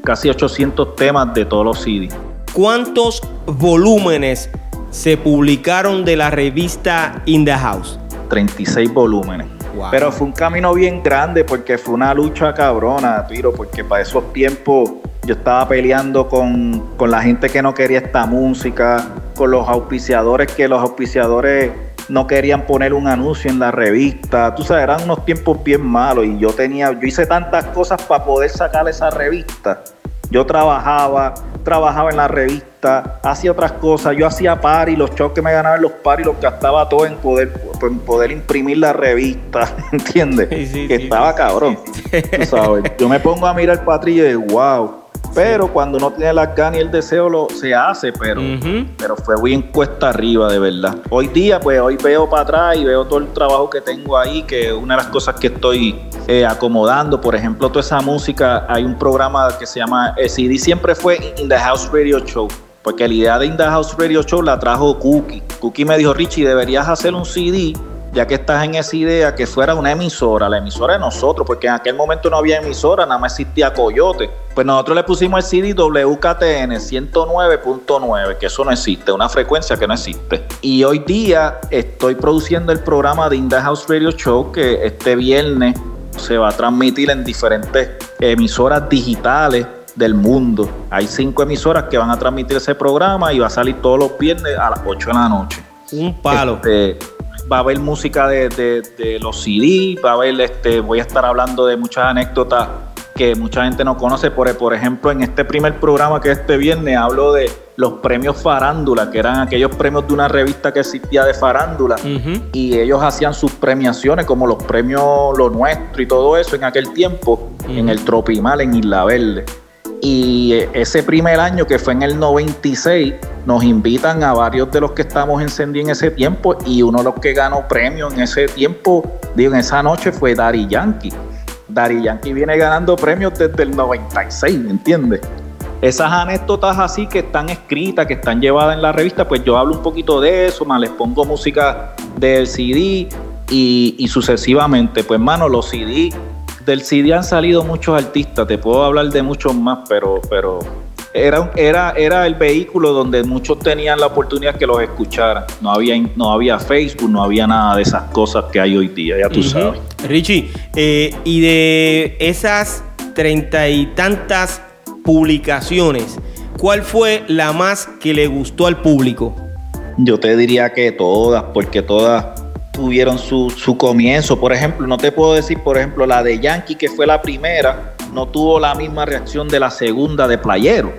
casi 800 temas de todos los CDs. ¿Cuántos volúmenes se publicaron de la revista In the House? 36 volúmenes. Pero fue un camino bien grande porque fue una lucha cabrona, tiro, porque para esos tiempos yo estaba peleando con, con la gente que no quería esta música, con los auspiciadores, que los auspiciadores no querían poner un anuncio en la revista. Tú sabes, eran unos tiempos bien malos y yo tenía, yo hice tantas cosas para poder sacar esa revista. Yo trabajaba, trabajaba en la revista, hacía otras cosas, yo hacía par y los shows que me ganaban los par y los gastaba todo en poder, en poder imprimir la revista, ¿entiendes? que estaba cabrón. Tú sabes, yo me pongo a mirar el y de wow, pero cuando uno tiene las ganas y el deseo lo se hace, pero, pero fue bien cuesta arriba, de verdad. Hoy día, pues hoy veo para atrás y veo todo el trabajo que tengo ahí, que una de las cosas que estoy eh, acomodando, por ejemplo, toda esa música, hay un programa que se llama, el CD siempre fue In the House Radio Show. Porque la idea de In the House Radio Show la trajo Cookie. Cookie me dijo, Richie, deberías hacer un CD ya que estás en esa idea, que fuera una emisora, la emisora de nosotros, porque en aquel momento no había emisora, nada más existía Coyote. Pues nosotros le pusimos el CD WKTN 109.9, que eso no existe, una frecuencia que no existe. Y hoy día estoy produciendo el programa de In House Radio Show, que este viernes se va a transmitir en diferentes emisoras digitales del mundo. Hay cinco emisoras que van a transmitir ese programa y va a salir todos los viernes a las 8 de la noche. Un palo. Este, va a haber música de, los CD, va a haber, este, voy a estar hablando de muchas anécdotas que mucha gente no conoce. Por, por ejemplo, en este primer programa que este viernes hablo de los premios farándula, que eran aquellos premios de una revista que existía de farándula, y ellos hacían sus premiaciones, como los premios Lo Nuestro y todo eso en aquel tiempo, en el Tropimal, en Isla Verde. Y ese primer año, que fue en el 96, nos invitan a varios de los que estamos encendidos en ese tiempo y uno de los que ganó premio en ese tiempo, digo, en esa noche fue Dari Yankee. Dari Yankee viene ganando premios desde el 96, ¿me entiendes? Esas anécdotas así que están escritas, que están llevadas en la revista, pues yo hablo un poquito de eso, más les pongo música del CD y, sucesivamente. Pues, mano, los CD, del CD han salido muchos artistas, te puedo hablar de muchos más, pero, pero era, era, era el vehículo donde muchos tenían la oportunidad que los escucharan. No había, no había Facebook, no había nada de esas cosas que hay hoy día, ya tú sabes. Richie, eh, y de esas treinta y tantas publicaciones, ¿cuál fue la más que le gustó al público? Yo te diría que todas, porque todas tuvieron su, su comienzo. Por ejemplo, no te puedo decir, por ejemplo, la de Yankee, que fue la primera, no tuvo la misma reacción de la segunda de Playero.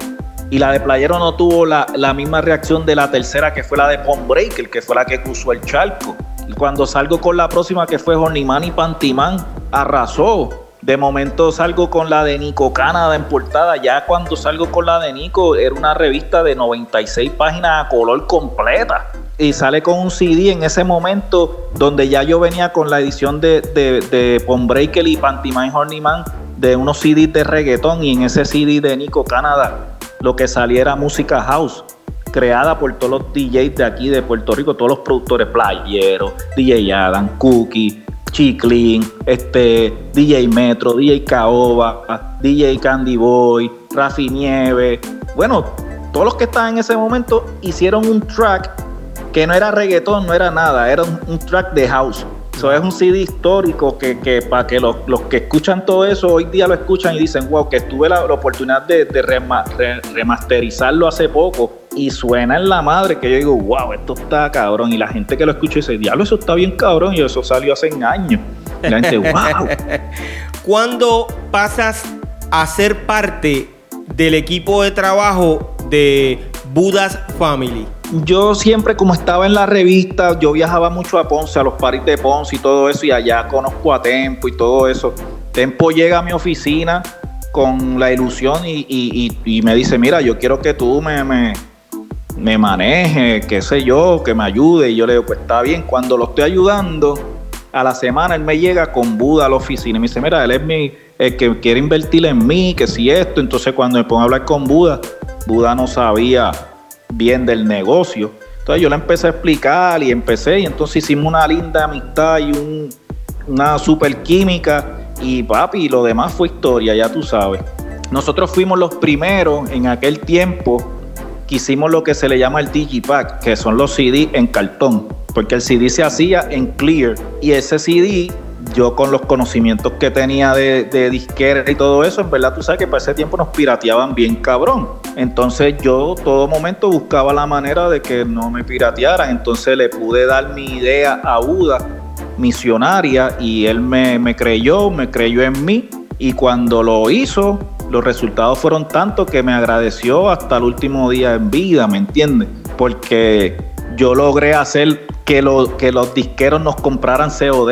Y la de Playero no tuvo la, misma reacción de la tercera, que fue la de Pond Breaker, que fue la que cruzó el charco. Y cuando salgo con la próxima, que fue Horniman y Pantimán, arrasó. De momento salgo con la de Nico Canadá en portada. Ya cuando salgo con la de Nico, era una revista de 96 páginas a color completa. Y sale con un CD en ese momento donde ya yo venía con la edición de, de, de Breaker y Pantimán Horniman de unos CDs de reggaetón y en ese CD de Nico Canadá lo que saliera música house creada por todos los DJs de aquí de Puerto Rico, todos los productores playeros, DJ Adam, Cookie, Chiclin, este, DJ Metro, DJ Caoba, DJ Candy Boy, Rafi Nieve. Bueno, todos los que estaban en ese momento hicieron un track que no era reggaetón, no era nada, era un track de house. Eso es un CD histórico que, para que los, que escuchan todo eso hoy día lo escuchan y dicen, wow, que tuve la, oportunidad de, remasterizarlo hace poco y suena en la madre que yo digo, wow, esto está cabrón. Y la gente que lo escucha dice, diablo, eso está bien cabrón y eso salió hace años. Y la gente, wow. ¿Cuándo pasas a ser parte del equipo de trabajo de Budas Family? Yo siempre, como estaba en la revista, yo viajaba mucho a Ponce, a los paris de Ponce y todo eso, y allá conozco a Tempo y todo eso. Tempo llega a mi oficina con la ilusión y, me dice, mira, yo quiero que tú me, me, me manejes, qué sé yo, que me ayude. Y yo le digo, pues está bien, cuando lo estoy ayudando, a la semana él me llega con Buda a la oficina y me dice, mira, él es mi, el que quiere invertir en mí, que si esto. Entonces cuando me pongo a hablar con Buda, Buda no sabía bien del negocio. Entonces yo le empecé a explicar y empecé y entonces hicimos una linda amistad y una super química y papi, lo demás fue historia, ya tú sabes. Nosotros fuimos los primeros en aquel tiempo que hicimos lo que se le llama el Digipack, que son los CD en cartón, porque el CD se hacía en clear y ese CD yo con los conocimientos que tenía de, disquera y todo eso, en verdad tú sabes que para ese tiempo nos pirateaban bien cabrón. Entonces yo todo momento buscaba la manera de que no me piratearan. Entonces le pude dar mi idea a Buda, misionaria, y él me, me creyó, me creyó en mí. Y cuando lo hizo, los resultados fueron tantos que me agradeció hasta el último día en vida, ¿me entiendes? Porque yo logré hacer que, que los disqueros nos compraran COD,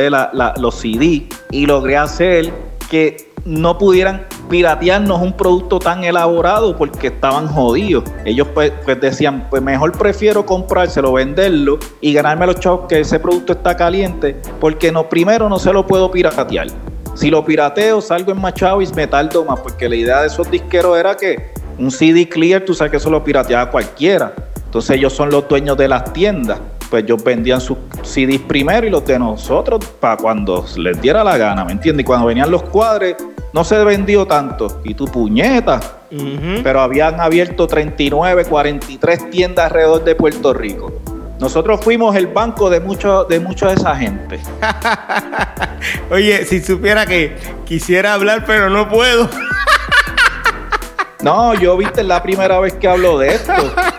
los CD, y logré hacer que no pudieran piratearnos un producto tan elaborado porque estaban jodidos. Ellos pues, pues, decían, pues mejor prefiero comprárselo, venderlo y ganarme los chavos que ese producto está caliente porque no, primero no se lo puedo piratear. Si lo pirateo, salgo en Machado y me tardo más porque la idea de esos disqueros era que un CD clear, tú sabes que eso lo pirateaba cualquiera. Entonces ellos son los dueños de las tiendas pues ellos vendían sus CDs primero y los de nosotros para cuando les diera la gana, ¿me entiendes? Y cuando venían los cuadres, no se vendió tanto. Y tu puñeta. Pero habían abierto 39, 43 tiendas alrededor de Puerto Rico. Nosotros fuimos el banco de mucho, de mucha de esa gente. Oye, si supiera que quisiera hablar, pero no puedo. No, yo viste la primera vez que hablo de esto,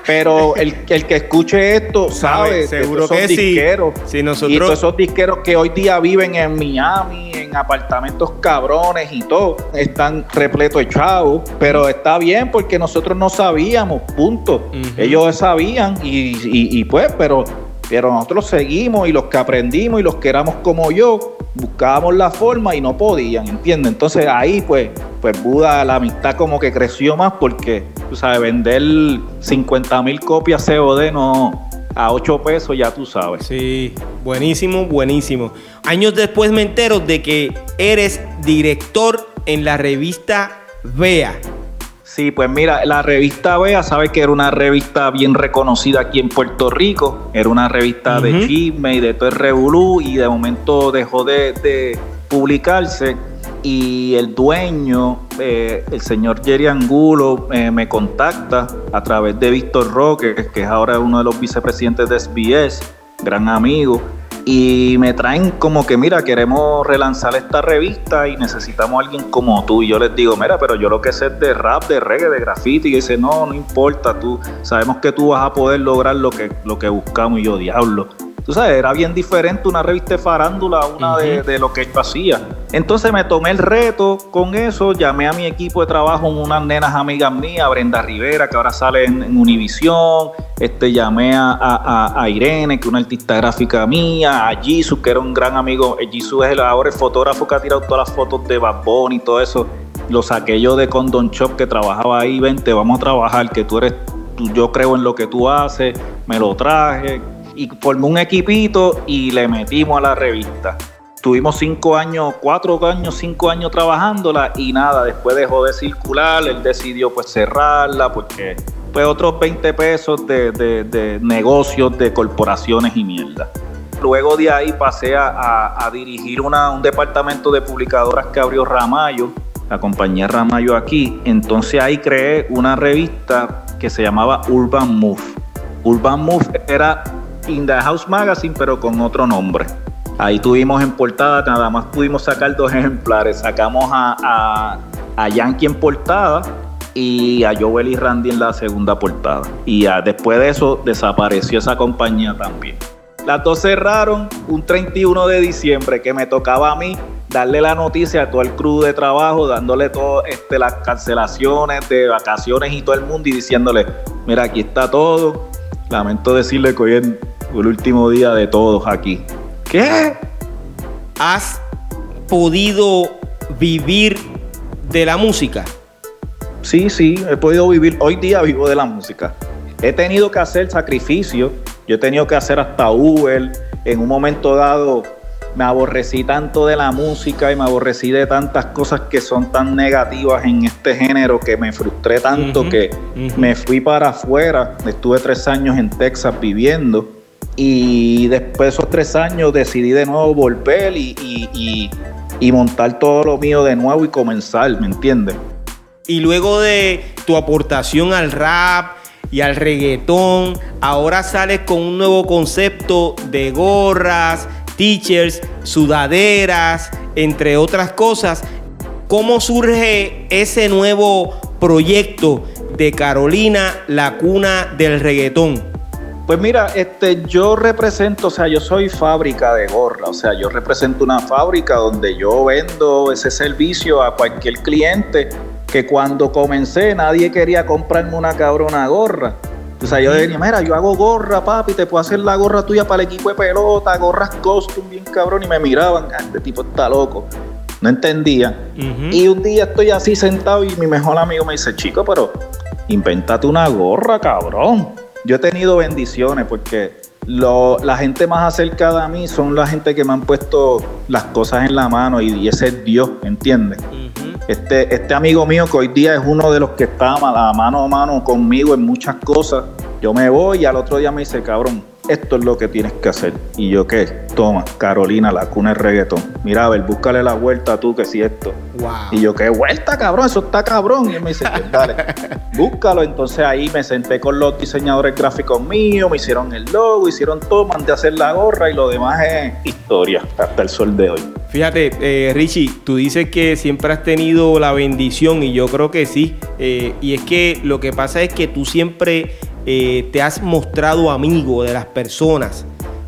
pero el, el que escuche esto sabe, seguro que disqueros, sí. nosotros... Y todos esos disqueros que hoy día viven en Miami, en apartamentos cabrones y todo, están repletos de chavos, pero está bien porque nosotros no sabíamos, punto. Ellos sabían y, y, y pues, pero pero nosotros seguimos y los que aprendimos y los que éramos como yo, buscábamos la forma y no podían, ¿entiendes? Entonces ahí pues, pues Buda, la amistad como que creció más porque, tú sabes, vender 50 mil copias COD no, a 8 pesos, ya tú sabes. Sí, buenísimo, buenísimo. Años después me entero de que eres director en la revista Vea. Sí, pues mira, la revista Bea, sabes que era una revista bien reconocida aquí en Puerto Rico. Era una revista de chisme y de todo el revolú y de momento dejó de, publicarse. Y el dueño, eh, el señor Jerry Angulo, eh, me contacta a través de Víctor Roque, que es ahora uno de los vicepresidentes de SBS, gran amigo y me traen como que, mira, queremos relanzar esta revista y necesitamos a alguien como tú. Y yo les digo, mira, pero yo lo que sé es de rap, de reggae, de graffiti. Y dice, no, no importa, tú sabemos que tú vas a poder lograr lo que, lo que buscamos. Y yo, diablo, tú sabes, era bien diferente una revista de farándula a una de, lo que yo hacía. Entonces me tomé el reto con eso, llamé a mi equipo de trabajo, unas nenas amigas mías, Brenda Rivera, que ahora sale en, Univisión, este, llamé a, Irene, que es una artista gráfica mía, a Jisoo, que era un gran amigo, eh, Jisoo es el, ahora el fotógrafo que ha tirado todas las fotos de Bad Bunny y todo eso, lo saqué yo de Condon Shop que trabajaba ahí, vente, vamos a trabajar, que tú eres, yo creo en lo que tú haces, me lo traje, y formé un equipito y le metimos a la revista. Tuvimos cinco años, cuatro años, cinco años trabajándola y nada, después dejó de circular, él decidió pues cerrarla porque fue otros 20 pesos de, negocios, de corporaciones y mierda. Luego de ahí pasé a, dirigir una, un departamento de publicadoras que abrió Ramayo, la compañía Ramayo aquí. Entonces ahí creé una revista que se llamaba Urban Move. Urban Move era In the House Magazine, pero con otro nombre. Ahí tuvimos en portada, nada más pudimos sacar dos ejemplares. Sacamos a, a, Yankee en portada y a Joel y Randy en la segunda portada. Y después de eso desapareció esa compañía también. Las dos cerraron un 31 de diciembre que me tocaba a mí darle la noticia a todo el crew de trabajo, dándole todas este, las cancelaciones de vacaciones y todo el mundo y diciéndole, mira, aquí está todo. Lamento decirle que hoy es el último día de todos aquí. ¿Qué? ¿Has podido vivir de la música? Sí, sí, he podido vivir. Hoy día vivo de la música. He tenido que hacer sacrificios. Yo he tenido que hacer hasta Uber. En un momento dado me aborrecí tanto de la música y me aborrecí de tantas cosas que son tan negativas en este género que me frustré tanto que me fui para afuera. Estuve tres años en Texas viviendo y después de esos tres años decidí de nuevo volver y, montar todo lo mío de nuevo y comenzar, ¿me entiendes? Y luego de tu aportación al rap y al reggaetón, ahora sales con un nuevo concepto de gorras, teachers, sudaderas, entre otras cosas. ¿Cómo surge ese nuevo proyecto de Carolina, la cuna del reggaetón? Pues mira, este, yo represento, o sea, yo soy fábrica de gorra, o sea, yo represento una fábrica donde yo vendo ese servicio a cualquier cliente que cuando comencé nadie quería comprarme una cabrona gorra. O sea, yo decía, mira, yo hago gorra, papi, te puedo hacer la gorra tuya para el equipo de pelota, gorras costume, bien cabrón, y me miraban, ah, este tipo está loco. No entendía. Y un día estoy así sentado y mi mejor amigo me dice, chico, pero invéntate una gorra, cabrón yo he tenido bendiciones porque la gente más acercada a mí son la gente que me han puesto las cosas en la mano y, ese es Dios, ¿entiendes? este, este amigo mío que hoy día es uno de los que está a mano a mano conmigo en muchas cosas, yo me voy y al otro día me dice, cabrón, esto es lo que tienes que hacer. Y yo, ¿qué? Toma, Carolina, la cuna de reggaetón. Mira, a ver, búscale la vuelta tú, que si esto. Y yo, ¿qué vuelta, cabrón? Eso está cabrón. Y él me dice, pues dale, búscalo. Entonces ahí me senté con los diseñadores gráficos míos, me hicieron el logo, hicieron todo, mandé a hacer la gorra y lo demás es historia hasta el sol de hoy. Fíjate, eh, Richie, tú dices que siempre has tenido la bendición y yo creo que sí. Eh, y es que lo que pasa es que tú siempre eh, te has mostrado amigo de las personas.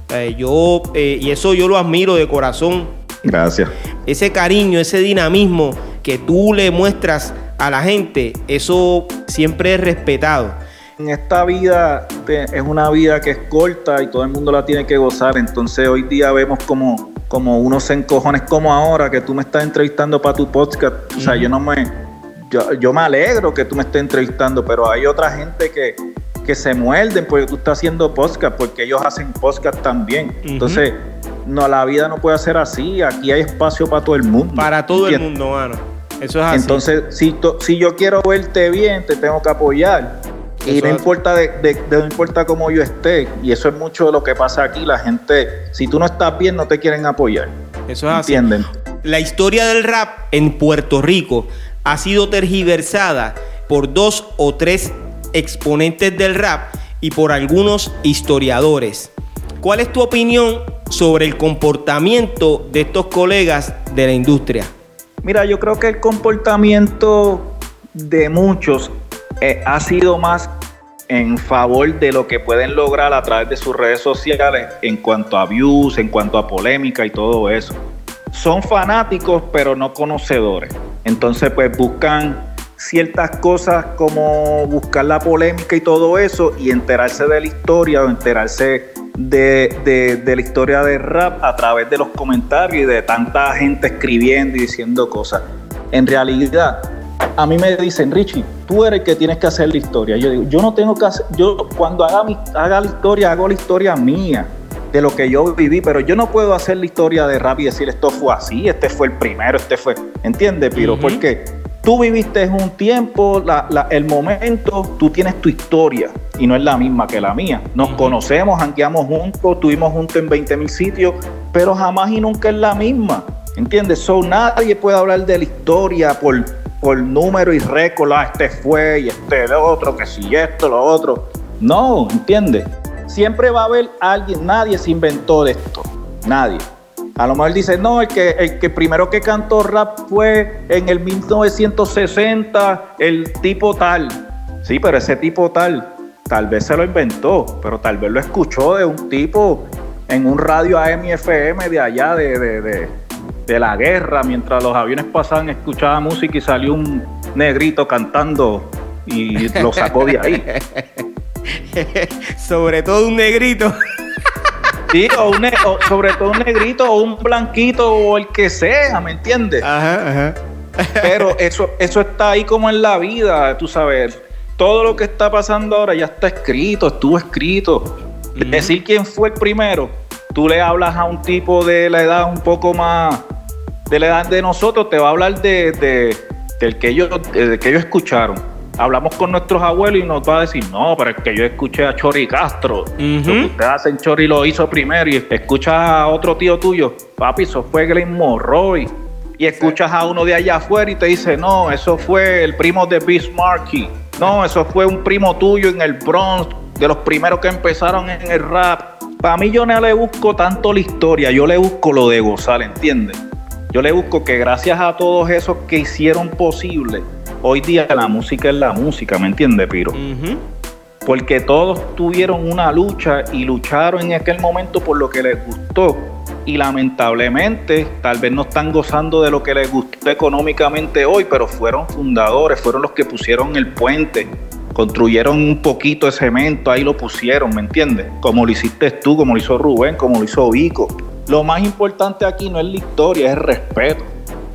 Eh, yo, eh, y eso yo lo admiro de corazón. Gracias. Ese cariño, ese dinamismo que tú le muestras a la gente, eso siempre es respetado. En esta vida es una vida que es corta y todo el mundo la tiene que gozar. Entonces hoy día vemos como, como unos encojones como ahora que tú me estás entrevistando para tu podcast. O sea, yo no me. Yo, yo me alegro que tú me estés entrevistando, pero hay otra gente que, que se muerden porque tú estás haciendo podcast, porque ellos hacen podcast también. Entonces, no, la vida no puede ser así. Aquí hay espacio para todo el mundo. Para todo el mundo, mano. Eso es así. Entonces, si, si yo quiero verte bien, te tengo que apoyar. y no importa de, no importa cómo yo esté, y eso es mucho de lo que pasa aquí, la gente, si tú no estás bien, no te quieren apoyar. Eso es así. ¿Entienden? La historia del rap en Puerto Rico ha sido tergiversada por dos o tres exponentes del rap y por algunos historiadores. ¿Cuál es tu opinión sobre el comportamiento de estos colegas de la industria? Mira, yo creo que el comportamiento de muchos eh, ha sido más en favor de lo que pueden lograr a través de sus redes sociales en cuanto a views, en cuanto a polémica y todo eso. Son fanáticos pero no conocedores. Entonces pues buscan ciertas cosas como buscar la polémica y todo eso y enterarse de la historia o enterarse de, la historia del rap a través de los comentarios y de tanta gente escribiendo y diciendo cosas. En realidad, a mí me dicen, Richie, tú eres el que tienes que hacer la historia. Yo digo, yo no tengo que hacer, yo cuando haga, haga la historia, hago la historia mía de lo que yo viví, pero yo no puedo hacer la historia de rap y decir esto fue así, este fue el primero, este fue, ¿entiendes, Piro? Porque tú viviste un tiempo, el momento, tú tienes tu historia y no es la misma que la mía. Nos conocemos, hanqueamos juntos, estuvimos juntos en 20 mil sitios, pero jamás y nunca es la misma, ¿entiendes? So, nadie puede hablar de la historia por, por número y récord, ah, este fue y este el otro, que si esto, lo otro. No, ¿entiendes? Siempre va a haber alguien, nadie se inventó de esto, nadie. A lo mejor dice, no, el que, el que primero que cantó rap fue en el 1960, el tipo tal. Sí, pero ese tipo tal, tal vez se lo inventó, pero tal vez lo escuchó de un tipo en un radio AM y FM de allá, de, de, de la guerra, mientras los aviones pasaban, escuchaba música y salió un negrito cantando y lo sacó de ahí. Sobre todo un negrito. Sí, o, sobre todo un negrito o un blanquito o el que sea, ¿me entiendes? Ajá, ajá. Pero eso, eso está ahí como en la vida, tú sabes. Todo lo que está pasando ahora ya está escrito, estuvo escrito. Decir quién fue el primero, tú le hablas a un tipo de la edad un poco más, de la edad de nosotros, te va a hablar de, de del que ellos, de que ellos escucharon hablamos con nuestros abuelos y nos va a decir, no, pero es que yo escuché a Chori Castro. Lo que ustedes hacen, Chori lo hizo primero y escuchas a otro tío tuyo, papi, eso fue Glenn Morroy. Y escuchas a uno de allá afuera y te dice, no, eso fue el primo de Bismarcky. No, eso fue un primo tuyo en el Bronx, de los primeros que empezaron en el rap. Para mí yo no le busco tanto la historia, yo le busco lo de gozar, ¿entiendes? Yo le busco que gracias a todos esos que hicieron posible hoy día la música es la música, ¿me entiendes, Piro? Porque todos tuvieron una lucha y lucharon en aquel momento por lo que les gustó. Y lamentablemente, tal vez no están gozando de lo que les gustó económicamente hoy, pero fueron fundadores, fueron los que pusieron el puente, construyeron un poquito de cemento, ahí lo pusieron, ¿me entiendes? Como lo hiciste tú, como lo hizo Rubén, como lo hizo Vico. Lo más importante aquí no es la historia, es el respeto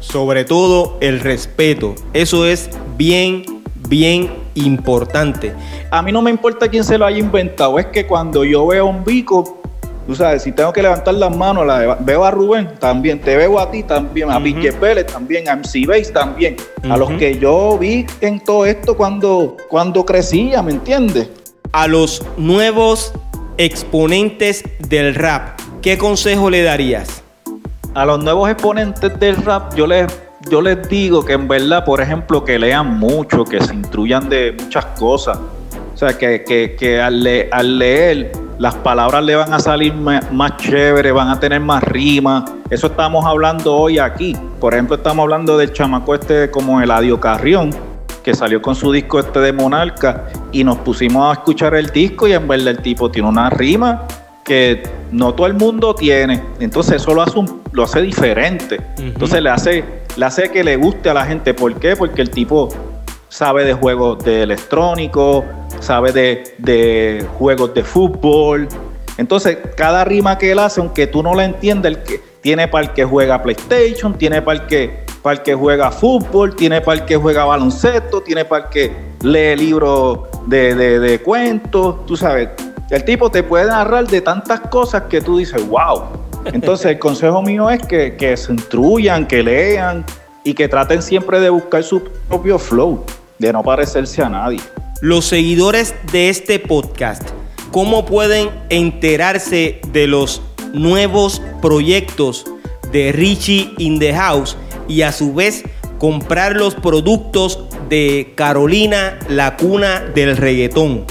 sobre todo el respeto. Eso es bien, bien importante. A mí no me importa quién se lo haya inventado, es que cuando yo veo un bico, tú sabes, si tengo que levantar las manos, la veo a Rubén también, te veo a ti también, a Pique Pérez también, a MC Base también, a los que yo vi en todo esto cuando, cuando crecía, ¿me entiendes? A los nuevos exponentes del rap, ¿qué consejo le darías? A los nuevos exponentes del rap, yo les, yo les digo que en verdad, por ejemplo, que lean mucho, que se instruyan de muchas cosas. O sea, que, que, al, leer las palabras le van a salir más, chévere, van a tener más rima. Eso estamos hablando hoy aquí. Por ejemplo, estamos hablando del chamaco este como Eladio Carrión, que salió con su disco este de Monarca y nos pusimos a escuchar el disco y en verdad el tipo tiene una rima que no todo el mundo tiene. Entonces eso lo hace, lo hace diferente. Entonces le hace, le hace que le guste a la gente. ¿Por qué? Porque el tipo sabe de juegos de electrónico, sabe de, juegos de fútbol. Entonces, cada rima que él hace, aunque tú no la entiendas, el que, tiene para el que juega PlayStation, tiene para el que, para el que juega fútbol, tiene para el que juega baloncesto, tiene para el que lee libros de, de, de cuentos, tú sabes el tipo te puede narrar de tantas cosas que tú dices, wow. Entonces el consejo mío es que, se instruyan, que lean y que traten siempre de buscar su propio flow, de no parecerse a nadie. Los seguidores de este podcast, ¿cómo pueden enterarse de los nuevos proyectos de Richie in the House y a su vez comprar los productos de Carolina, la cuna del reggaetón?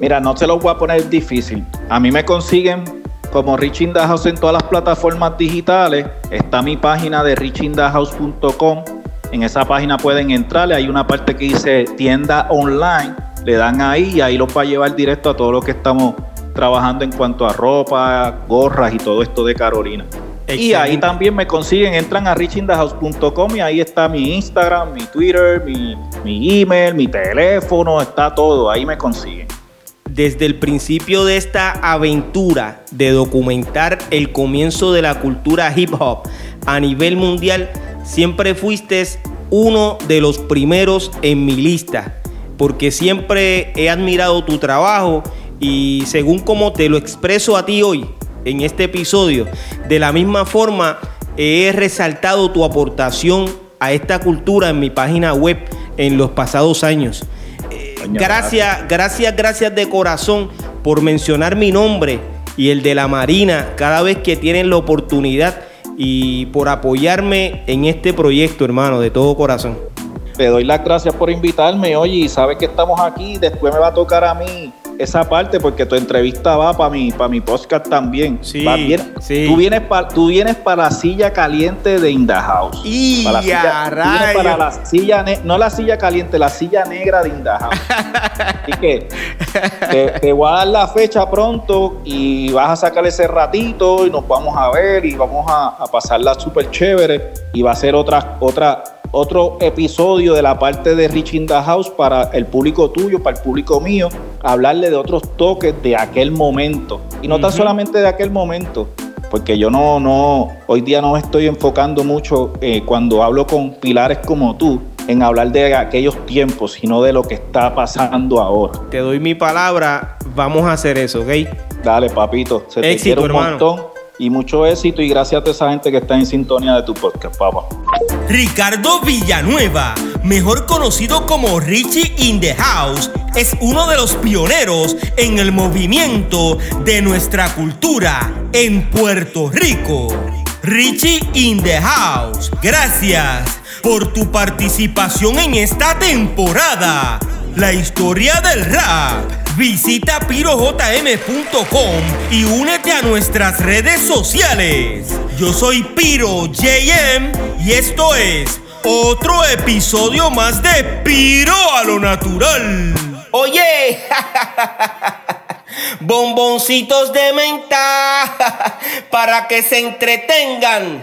Mira, no se los voy a poner difícil. A mí me consiguen como in the House en todas las plataformas digitales. Está mi página de richindahouse.com. En esa página pueden entrar, hay una parte que dice tienda online. Le dan ahí y ahí los va a llevar directo a todo lo que estamos trabajando en cuanto a ropa, gorras y todo esto de Carolina. Y ahí también me consiguen, entran a richindahouse.com y ahí está mi Instagram, mi Twitter, mi, mi email, mi teléfono, está todo, ahí me consiguen. Desde el principio de esta aventura de documentar el comienzo de la cultura hip hop a nivel mundial, siempre fuiste uno de los primeros en mi lista, porque siempre he admirado tu trabajo y según como te lo expreso a ti hoy, en este episodio. De la misma forma, he resaltado tu aportación a esta cultura en mi página web en los pasados años. Gracias, gracias, gracias de corazón por mencionar mi nombre y el de la Marina cada vez que tienen la oportunidad y por apoyarme en este proyecto, hermano, de todo corazón. Te doy las gracias por invitarme, oye, y sabes que estamos aquí, después me va a tocar a mí esa parte porque tu entrevista va para mi, para mi podcast también. Sí, Tú vienes para tú vienes para la silla caliente de In House. Y para la silla, para la silla no la silla caliente, la silla negra de In House. Así que te, voy a dar la fecha pronto y vas a sacar ese ratito y nos vamos a ver y vamos a, a pasarla súper chévere y va a ser otra otra otro episodio de la parte de Rich in the House para el público tuyo, para el público mío, hablarle de otros toques de aquel momento. Y no tan solamente de aquel momento, porque yo no, no, hoy día no me estoy enfocando mucho eh, cuando hablo con pilares como tú en hablar de aquellos tiempos, sino de lo que está pasando ahora. Te doy mi palabra, vamos a hacer eso, ¿ok? Dale, papito, se te quiere un montón y mucho éxito y gracias a esa gente que está en sintonía de tu podcast, papá. Ricardo Villanueva, mejor conocido como Richie in the House, es uno de los pioneros en el movimiento de nuestra cultura en Puerto Rico. Richie in the House, gracias por tu participación en esta temporada. La historia del rap Visita pirojm.com y únete a nuestras redes sociales. Yo soy Piro JM y esto es otro episodio más de Piro a lo natural. Oye, bomboncitos de menta para que se entretengan.